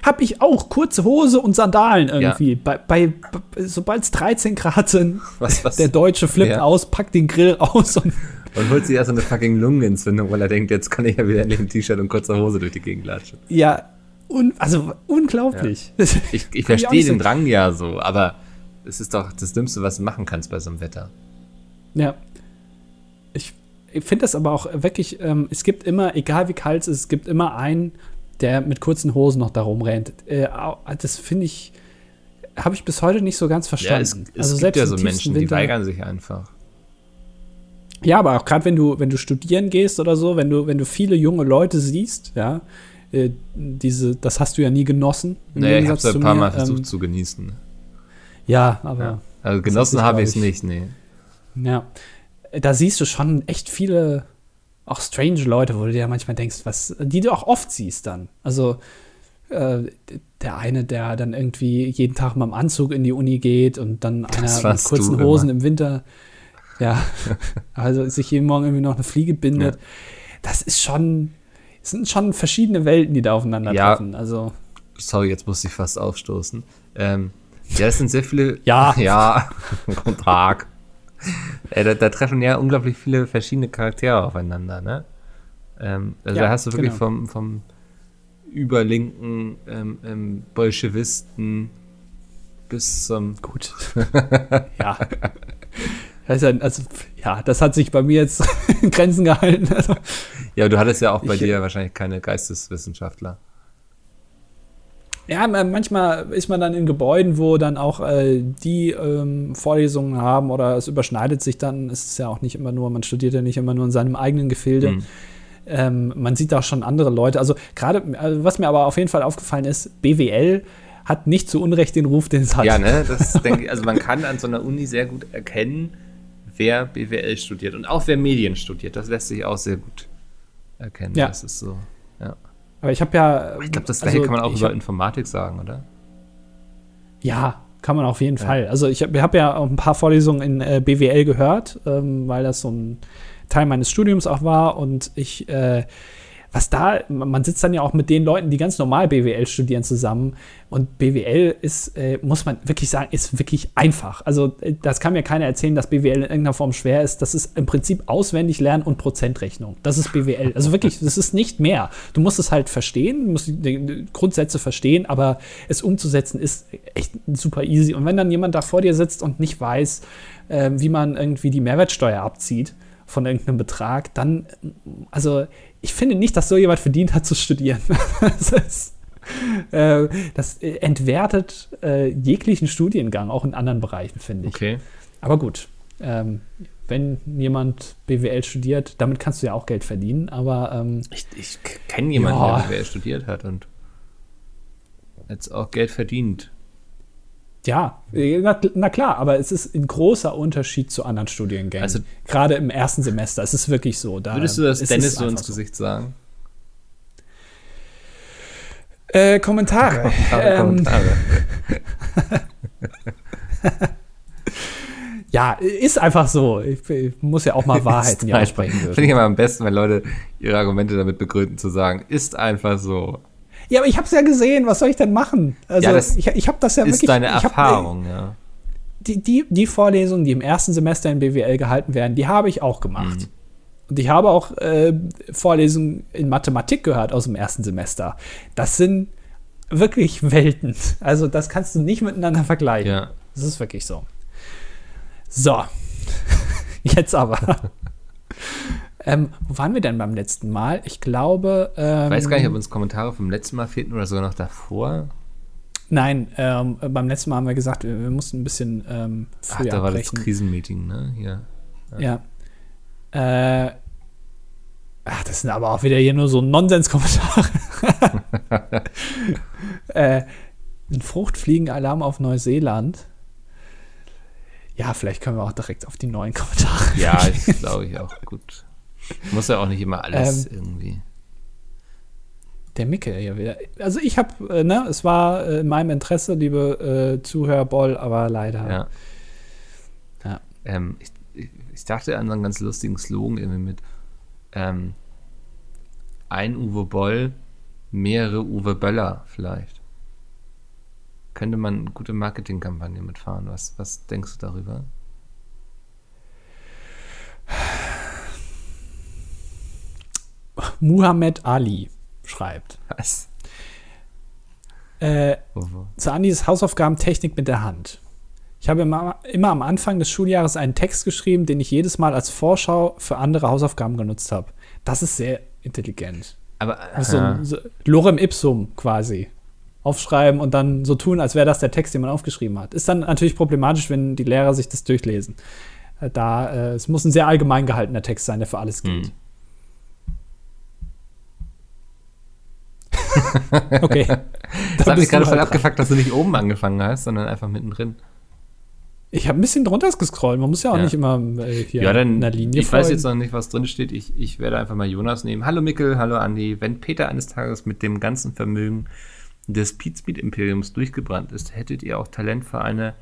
Hab ich auch kurze Hose und Sandalen irgendwie. Ja. Bei, bei, sobald es 13 Grad sind, was, was? der Deutsche flippt ja. aus, packt den Grill aus und, und holt sich erst eine fucking Lungenentzündung, weil er denkt, jetzt kann ich ja wieder endlich im T-Shirt und kurzer Hose durch die Gegend latschen. Ja, un also unglaublich. Ja. Ich, ich verstehe den Drang ja so, aber es ist doch das Dümmste, was du machen kannst bei so einem Wetter. Ja. Ich, ich finde das aber auch wirklich, ähm, es gibt immer, egal wie kalt es ist, es gibt immer einen, der mit kurzen Hosen noch da rumrennt. Äh, das finde ich, habe ich bis heute nicht so ganz verstanden. Ja, es, es also gibt ja so Menschen, Winter, die weigern sich einfach. Ja, aber auch gerade wenn du, wenn du studieren gehst oder so, wenn du, wenn du viele junge Leute siehst, ja, äh, diese, das hast du ja nie genossen. Nee, ich habe es ein paar Mal versucht ähm, zu genießen. Ja, aber. Ja. Also genossen habe ich es nicht, nee. Ja. Da siehst du schon echt viele, auch strange Leute, wo du dir manchmal denkst, was, die du auch oft siehst dann. Also äh, der eine, der dann irgendwie jeden Tag mal im Anzug in die Uni geht und dann einer mit kurzen Hosen im Winter, ja, also sich jeden Morgen irgendwie noch eine Fliege bindet. Ja. Das ist schon, es sind schon verschiedene Welten, die da aufeinandertreffen. Ja, also. Sorry, jetzt muss ich fast aufstoßen. Ähm, ja, es sind sehr viele. Ja. Ja. Guten Tag. Äh, da, da, treffen ja unglaublich viele verschiedene Charaktere aufeinander, ne? Ähm, also ja, da hast du wirklich genau. vom, vom überlinken ähm, ähm, Bolschewisten bis zum. Gut. ja. Also, also, ja, das hat sich bei mir jetzt in Grenzen gehalten. Also, ja, du hattest ja auch bei ich, dir wahrscheinlich keine Geisteswissenschaftler. Ja, manchmal ist man dann in Gebäuden, wo dann auch äh, die ähm, Vorlesungen haben oder es überschneidet sich dann. Es ist ja auch nicht immer nur, man studiert ja nicht immer nur in seinem eigenen Gefilde. Mhm. Ähm, man sieht da schon andere Leute. Also gerade, also was mir aber auf jeden Fall aufgefallen ist, BWL hat nicht zu Unrecht den Ruf, den es hat. Ja, ne, das denke ich, also man kann an so einer Uni sehr gut erkennen, wer BWL studiert und auch wer Medien studiert. Das lässt sich auch sehr gut erkennen. Ja. Das ist so, ja. Aber ich habe ja. Ich glaube, das gleiche also, kann man auch über hab, Informatik sagen, oder? Ja, kann man auf jeden ja. Fall. Also ich habe hab ja auch ein paar Vorlesungen in äh, BWL gehört, ähm, weil das so ein Teil meines Studiums auch war und ich äh, was da, man sitzt dann ja auch mit den Leuten, die ganz normal BWL studieren, zusammen. Und BWL ist, äh, muss man wirklich sagen, ist wirklich einfach. Also, äh, das kann mir keiner erzählen, dass BWL in irgendeiner Form schwer ist. Das ist im Prinzip auswendig lernen und Prozentrechnung. Das ist BWL. Also wirklich, das ist nicht mehr. Du musst es halt verstehen, du musst die Grundsätze verstehen, aber es umzusetzen ist echt super easy. Und wenn dann jemand da vor dir sitzt und nicht weiß, äh, wie man irgendwie die Mehrwertsteuer abzieht, von irgendeinem Betrag, dann, also ich finde nicht, dass so jemand verdient hat zu studieren. das, ist, äh, das entwertet äh, jeglichen Studiengang, auch in anderen Bereichen, finde ich. Okay. Aber gut, ähm, wenn jemand BWL studiert, damit kannst du ja auch Geld verdienen, aber ähm, ich, ich kenne jemanden, ja. der BWL studiert hat und jetzt auch Geld verdient. Ja, na, na, klar, aber es ist ein großer Unterschied zu anderen Studiengängen. Also, Gerade im ersten Semester. Es ist wirklich so. Da würdest du das Dennis so ins Gesicht sagen? Äh, Kommentare. Kommentare, ähm, Kommentare. ja, ist einfach so. Ich, ich muss ja auch mal Wahrheiten ja aussprechen Finde ich immer am besten, wenn Leute ihre Argumente damit begründen, zu sagen, ist einfach so. Ja, aber ich habe es ja gesehen. Was soll ich denn machen? Also Ja, das ich, ich habe das ja ist wirklich. deine ich hab, Erfahrung, ja. die, die, die Vorlesungen, die im ersten Semester in BWL gehalten werden, die habe ich auch gemacht. Mhm. Und ich habe auch äh, Vorlesungen in Mathematik gehört aus dem ersten Semester. Das sind wirklich Welten. Also das kannst du nicht miteinander vergleichen. Ja. Das ist wirklich so. So, jetzt aber. ähm, wo waren wir denn beim letzten Mal? Ich glaube. Ähm, Ich weiß gar nicht, ob uns Kommentare vom letzten Mal fehlten oder sogar noch davor. Nein, ähm, beim letzten Mal haben wir gesagt, wir, wir mussten ein bisschen ähm, Ach, früher da war das abbrechen. Krisenmeeting, ne? Hier. Ja. Äh, ach, das sind aber auch wieder hier nur so Nonsenskommentare. äh, ein Fruchtfliegenalarm auf Neuseeland. Ja, vielleicht können wir auch direkt auf die neuen Kommentare. Ja, ich glaube ich auch. Gut. Muss ja auch nicht immer alles Ähm, irgendwie. Der Micke hier wieder. Also ich habe, äh, ne, es war äh, in meinem Interesse, liebe äh, Zuhörer Boll, aber leider. Ja. Ja. Ähm, ich, ich, ich dachte an so einen ganz lustigen Slogan irgendwie mit ähm, ein Uwe Boll, mehrere Uwe Böller vielleicht. Könnte man eine gute Marketingkampagne mitfahren. Was, was denkst du darüber? Muhammad Ali schreibt. Was? Äh, Andis Hausaufgabentechnik mit der Hand. Ich habe immer, immer am Anfang des Schuljahres einen Text geschrieben, den ich jedes Mal als Vorschau für andere Hausaufgaben genutzt habe. Das ist sehr intelligent. Aber Das ist so, ja. so Lorem Ipsum quasi. Aufschreiben und dann so tun, als wäre das der Text, den man aufgeschrieben hat. Ist dann natürlich problematisch, wenn die Lehrer sich das durchlesen. Äh, Da, äh, es muss ein sehr allgemein gehaltener Text sein, der für alles gilt. Hm. Okay. Das hat mich bist du gerade voll halt abgefuckt, dass du nicht oben angefangen hast, sondern einfach mittendrin. Ich habe ein bisschen drunter gescrollt. Man muss ja auch Ja. nicht immer äh, hier Ja, dann, in der Linie ich weiß folgen. jetzt noch nicht, was drin steht. Ich, ich werde einfach mal Jonas nehmen. Hallo Mickel, hallo Andi. Wenn Peter eines Tages mit dem ganzen Vermögen des Pizmeet Imperiums durchgebrannt ist, hättet ihr auch Talent für eine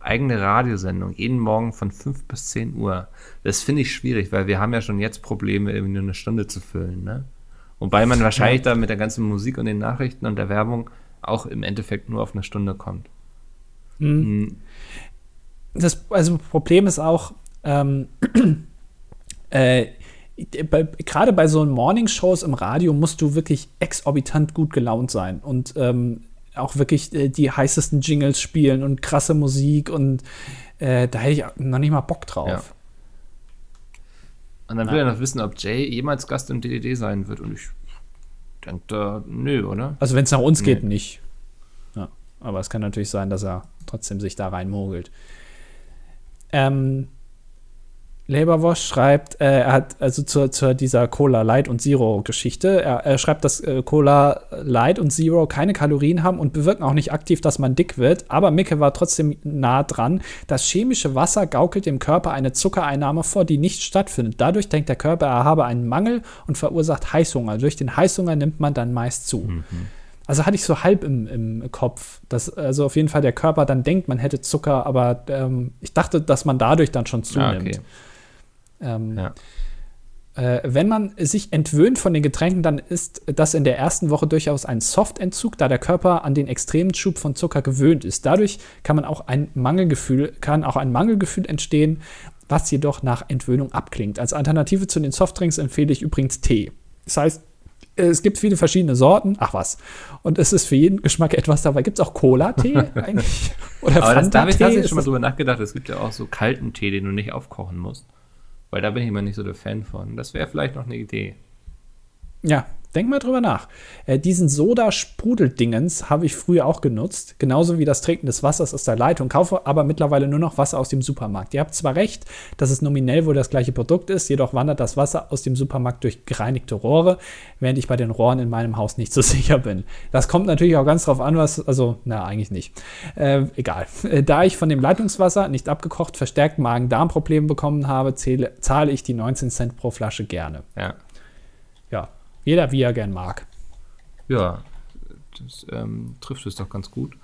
eigene Radiosendung, jeden Morgen von 5 bis 10 Uhr. Das finde ich schwierig, weil wir haben ja schon jetzt Probleme, irgendwie nur eine Stunde zu füllen. Ne? Wobei man wahrscheinlich da mit der ganzen Musik und den Nachrichten und der Werbung auch im Endeffekt nur auf eine Stunde kommt. Mhm. Hm, das also Problem ist auch, ähm, äh, gerade bei so Morning-Shows im Radio musst du wirklich exorbitant gut gelaunt sein und ähm, auch wirklich äh, die heißesten Jingles spielen und krasse Musik und äh, da hätte ich noch nicht mal Bock drauf. Ja. Und dann will er noch wissen, ob Jay jemals Gast im DDD sein wird. Und ich denke da, nö, oder? Also wenn es nach uns geht, Nee. nicht. Ja, aber es kann natürlich sein, dass er trotzdem sich da reinmogelt. Ähm, Leberwosch schreibt, äh, er hat also zu, zu dieser Cola Light und Zero Geschichte, er, er schreibt, dass äh, Cola Light und Zero keine Kalorien haben und bewirken auch nicht aktiv, dass man dick wird. Aber Micke war trotzdem nah dran. Das chemische Wasser gaukelt dem Körper eine Zuckereinnahme vor, die nicht stattfindet. Dadurch denkt der Körper, er habe einen Mangel und verursacht Heißhunger. Durch den Heißhunger nimmt man dann meist zu. Also hatte ich so halb im, im Kopf, dass also auf jeden Fall der Körper dann denkt, man hätte Zucker, aber ähm, ich dachte, dass man dadurch dann schon Ah, zunimmt. okay. Ähm, Ja. äh, wenn man sich entwöhnt von den Getränken, dann ist das in der ersten Woche durchaus ein Softentzug, da der Körper an den extremen Schub von Zucker gewöhnt ist. Dadurch kann man auch ein Mangelgefühl, kann auch ein Mangelgefühl entstehen, was jedoch nach Entwöhnung abklingt. Als Alternative zu den Softdrinks empfehle ich übrigens Tee. Das heißt, es gibt viele verschiedene Sorten. Ach was. Und es ist für jeden Geschmack etwas dabei. Gibt es auch Cola-Tee eigentlich? Oder Aber das, da habe ich tatsächlich schon mal drüber nachgedacht. Es gibt ja auch so kalten Tee, den du nicht aufkochen musst. Weil da bin ich immer nicht so der Fan von. Das wäre vielleicht noch eine Idee. Ja, denk mal drüber nach. Äh, diesen Soda-Sprudel-Dingens habe ich früher auch genutzt, genauso wie das Trinken des Wassers aus der Leitung, kaufe aber mittlerweile nur noch Wasser aus dem Supermarkt. Ihr habt zwar recht, dass es nominell wohl das gleiche Produkt ist, jedoch wandert das Wasser aus dem Supermarkt durch gereinigte Rohre, während ich bei den Rohren in meinem Haus nicht so sicher bin. Das kommt natürlich auch ganz drauf an, was, also, na, eigentlich nicht. Äh, egal. Äh, da ich von dem Leitungswasser, nicht abgekocht, verstärkt Magen-Darm-Probleme bekommen habe, zähle, zahle ich die 19 Cent pro Flasche gerne. Ja. Ja, jeder wie er gern mag. Ja, das ähm, trifft es doch ganz gut.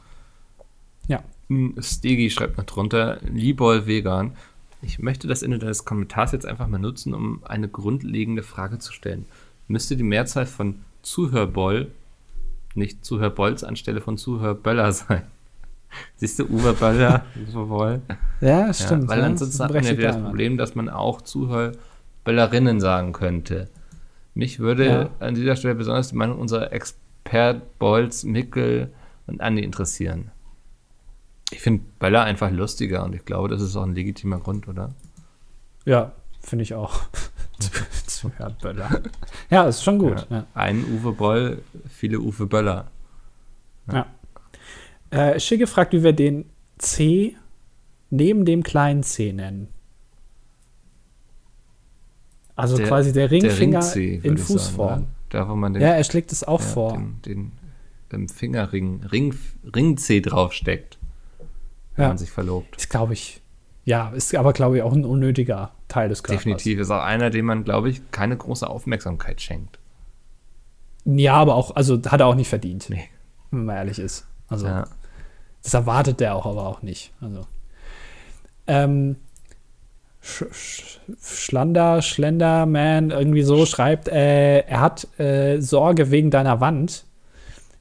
Ja. Stegi schreibt noch drunter, Liebol Vegan. Ich möchte das Ende deines Kommentars jetzt einfach mal nutzen, um eine grundlegende Frage zu stellen. Müsste die Mehrzahl von Zuhörboll nicht Zuhörbolz anstelle von Zuhörböller sein? Siehst du, Uwe Böller, Uwe Boll? Ja, stimmt. Ja, weil ansonsten das hat man ja das. Problem, dass man auch Zuhörböllerinnen sagen könnte. Mich würde Ja. an dieser Stelle besonders die Meinung unserer Expert Bolz, Mickel und Andi interessieren. Ich finde Böller einfach lustiger und ich glaube, das ist auch ein legitimer Grund, oder? Ja, finde ich auch. Zuhörböller. Ja, ist schon gut. Ja. Ein Uwe Boll, viele Uwe Böller. Ja. Äh, Schicke fragt, wie wir den C neben dem kleinen C nennen. Also Der- quasi der Der Ringfinger Ring-C, in würde ich sagen, Fußform. oder? Da, wo man den, ja, er schlägt es auch ja, vor. den, den, den Fingerring, Ring, Ring-C draufsteckt, wenn Ja. man sich verlobt. Ist, glaube ich, ja, ist aber, glaube ich, auch ein unnötiger Teil des Körpers. Definitiv ist auch einer, dem man, glaube ich, keine große Aufmerksamkeit schenkt. Ja, aber auch, also hat er auch nicht verdient, Nee. wenn man ehrlich ist. Also, Ja. das erwartet der auch aber auch nicht. Also, ähm, Sch Sch Schlander, Schlenderman, irgendwie so schreibt, äh, er hat äh, Sorge wegen deiner Wand.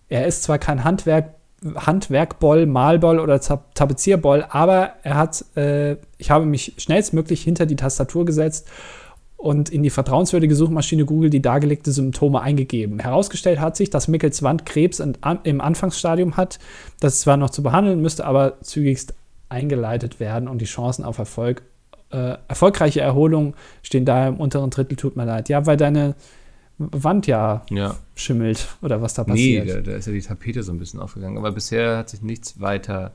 Er ist zwar kein Handwerk, Handwerkboll, Malboll oder Tapezierboll, aber er hat, äh, ich habe mich schnellstmöglich hinter die Tastatur gesetzt und in die vertrauenswürdige Suchmaschine Google die dargelegte Symptome eingegeben. Herausgestellt hat sich, dass Mickels Wand Krebs im Anfangsstadium hat. Das zwar noch zu behandeln, müsste aber zügigst eingeleitet werden und die Chancen auf Erfolg, äh, erfolgreiche Erholung stehen daher im unteren Drittel. Tut mir leid. Ja, weil deine Wand ja Ja. schimmelt oder was da Nee, passiert. da, da ist ja die Tapete so ein bisschen aufgegangen. Aber bisher hat sich nichts weiter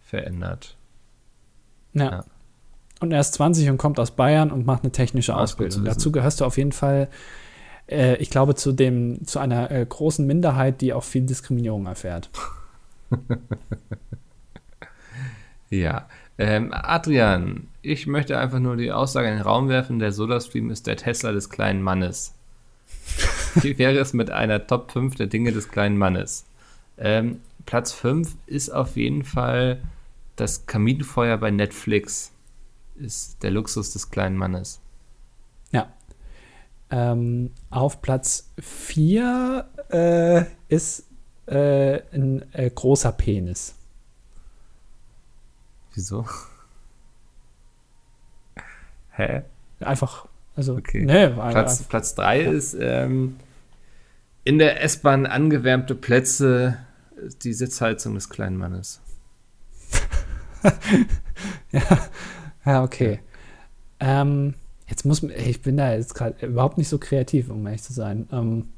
verändert. Ja. Ja. Und er ist 20 und kommt aus Bayern und macht eine technische Ausbildung. wissen. Dazu gehörst du auf jeden Fall, äh, ich glaube, zu, dem, zu einer äh, großen Minderheit, die auch viel Diskriminierung erfährt. Ja. Ähm, Adrian, ich möchte einfach nur die Aussage in den Raum werfen, der SodaStream ist der Tesla des kleinen Mannes. Wie wäre es mit einer Top 5 der Dinge des kleinen Mannes? Ähm, Platz 5 ist auf jeden Fall das Kaminfeuer bei Netflix. Ist der Luxus des kleinen Mannes. Ja. Ähm, auf Platz 4 äh, ist äh, ein äh, großer Penis. Wieso? Hä? Einfach, also, Okay. ne, Platz, Platz 3 ist ähm, in der S-Bahn angewärmte Plätze, die Sitzheizung des kleinen Mannes. Ja, okay. Ähm, jetzt muss man, ich bin da jetzt gerade überhaupt nicht so kreativ, um ehrlich zu sein. Ähm,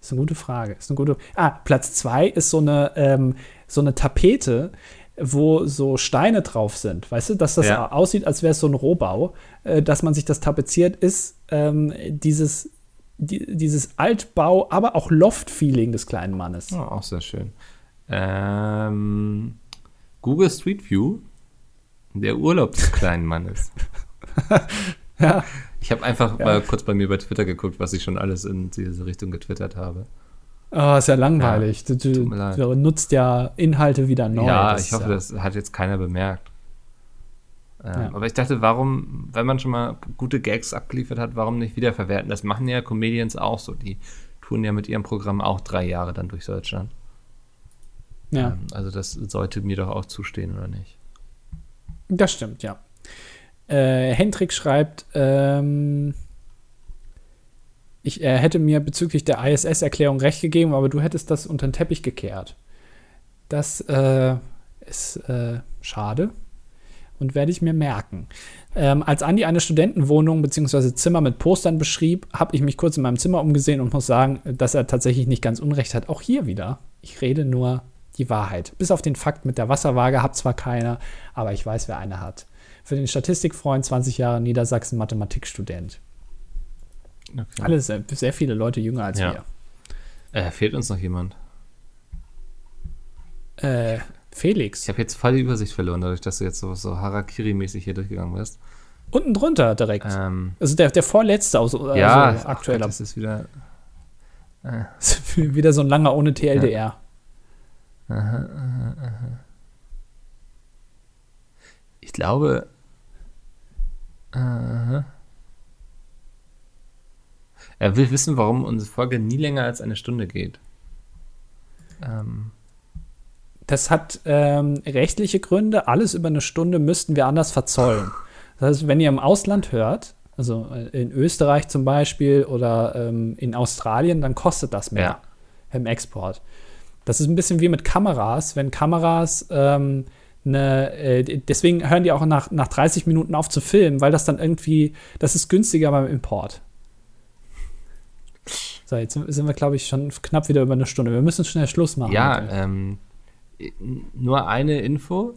ist eine gute Frage. Ist eine gute. Ah, Platz zwei ist so eine, ähm, so eine Tapete, wo so Steine drauf sind. Weißt du, dass das Ja. aussieht, als wäre es so ein Rohbau, äh, dass man sich das tapeziert, ist ähm, dieses, die, dieses Altbau, aber auch Loft-Feeling des kleinen Mannes. Oh, auch sehr schön. Ähm, Google Street View, der Urlaub des kleinen Mannes. Ja. Ich habe einfach Ja. mal kurz bei mir bei Twitter geguckt, was ich schon alles in diese Richtung getwittert habe. Oh, ist ja langweilig. du, tut du, du nutzt ja Inhalte wieder neu. ja, Das ich hoffe, ja, das hat jetzt keiner bemerkt. Ähm, Ja. Aber ich dachte, warum, wenn man schon mal gute Gags abgeliefert hat, warum nicht wiederverwerten? Das machen ja Comedians auch so. Die tun ja mit ihrem Programm auch drei Jahre dann durch Deutschland. Ja, Ähm, Also das sollte mir doch auch zustehen, oder nicht? das stimmt, ja. Äh, Hendrik schreibt, ähm, ich er hätte mir bezüglich der ISS-Erklärung recht gegeben, aber du hättest das unter den Teppich gekehrt. Das äh, ist äh, schade und werde ich mir merken. Ähm, als Andi eine Studentenwohnung bzw. Zimmer mit Postern beschrieb, habe ich mich kurz in meinem Zimmer umgesehen und muss sagen, dass er tatsächlich nicht ganz unrecht hat. Auch hier wieder. Ich rede nur die Wahrheit. Bis auf den Fakt mit der Wasserwaage habe zwar keine, aber ich weiß, wer eine hat. Für den Statistikfreund 20 Jahre Niedersachsen Mathematikstudent. Okay. Alle sehr, sehr viele Leute jünger als Ja. Äh, fehlt uns noch jemand? wir. Äh, Felix. Ich habe jetzt voll die Übersicht verloren, dadurch, dass du jetzt so, so Harakiri-mäßig hier durchgegangen bist. Unten drunter direkt. Ähm, Also der, der vorletzte aus also ja, aktueller. ach das ist wieder. Wieder so ein langer ohne TLDR. Aha, aha, aha. Ich glaube. Aha. Er will wissen, warum unsere Folge nie länger als eine Stunde geht. Ähm. Das hat ähm, rechtliche Gründe. Alles über eine Stunde müssten wir anders verzollen. Das heißt, wenn ihr im Ausland hört, also äh, in Österreich zum Beispiel oder ähm, in Australien, dann kostet das mehr Ja. im Export. Das ist ein bisschen wie mit Kameras. Wenn Kameras ähm, eine, äh, deswegen hören die auch nach, nach 30 Minuten auf zu filmen, weil das dann irgendwie, das ist günstiger beim Import. So, jetzt sind wir, glaube ich, schon knapp wieder über eine Stunde. Wir müssen schnell Schluss machen. Ja, ähm, nur eine Info.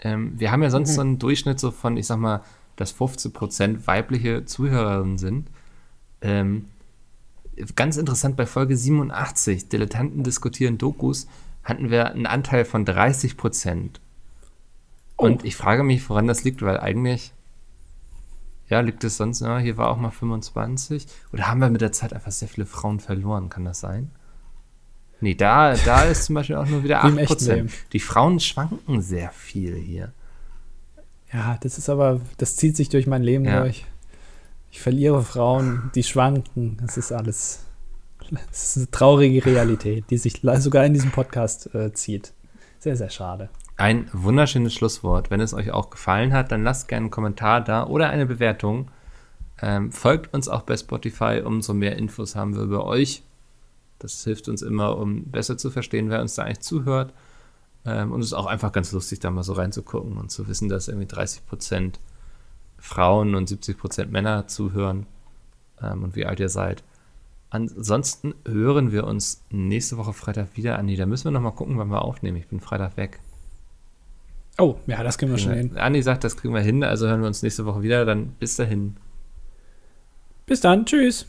Ähm, wir haben ja sonst so einen Durchschnitt so von, ich sag mal, dass 15% weibliche Zuhörerinnen sind. Ähm, ganz interessant, bei Folge 87, Dilettanten diskutieren Dokus, hatten wir einen Anteil von 30%. Und ich frage mich, woran das liegt, weil eigentlich, ja, liegt es sonst, ja, hier war auch mal 25. Oder haben wir mit der Zeit einfach sehr viele Frauen verloren, kann das sein? Nee, da, da ist zum Beispiel auch nur wieder Wie im echten 8%. Leben. Die Frauen schwanken sehr viel hier. Ja, das ist aber, das zieht sich durch mein Leben Ja. durch. Ich verliere Frauen, die schwanken. Das ist alles. Das ist eine traurige Realität, die sich sogar in diesem Podcast äh, zieht. Sehr, sehr schade. Ein wunderschönes Schlusswort. Wenn es euch auch gefallen hat, dann lasst gerne einen Kommentar da oder eine Bewertung. Ähm, folgt uns auch bei Spotify, umso mehr Infos haben wir über euch. Das hilft uns immer, um besser zu verstehen, wer uns da eigentlich zuhört. Ähm, und es ist auch einfach ganz lustig, da mal so reinzugucken und zu wissen, dass irgendwie 30% Frauen und 70% Männer zuhören ähm, und wie alt ihr seid. Ansonsten hören wir uns nächste Woche Freitag wieder an. Da müssen wir noch mal gucken, wann wir aufnehmen. Ich bin Freitag weg. Oh, ja, das kriegen wir schon hin. Andi sagt, das kriegen wir hin, also hören wir uns nächste Woche wieder. Dann bis dahin. Bis dann. Tschüss.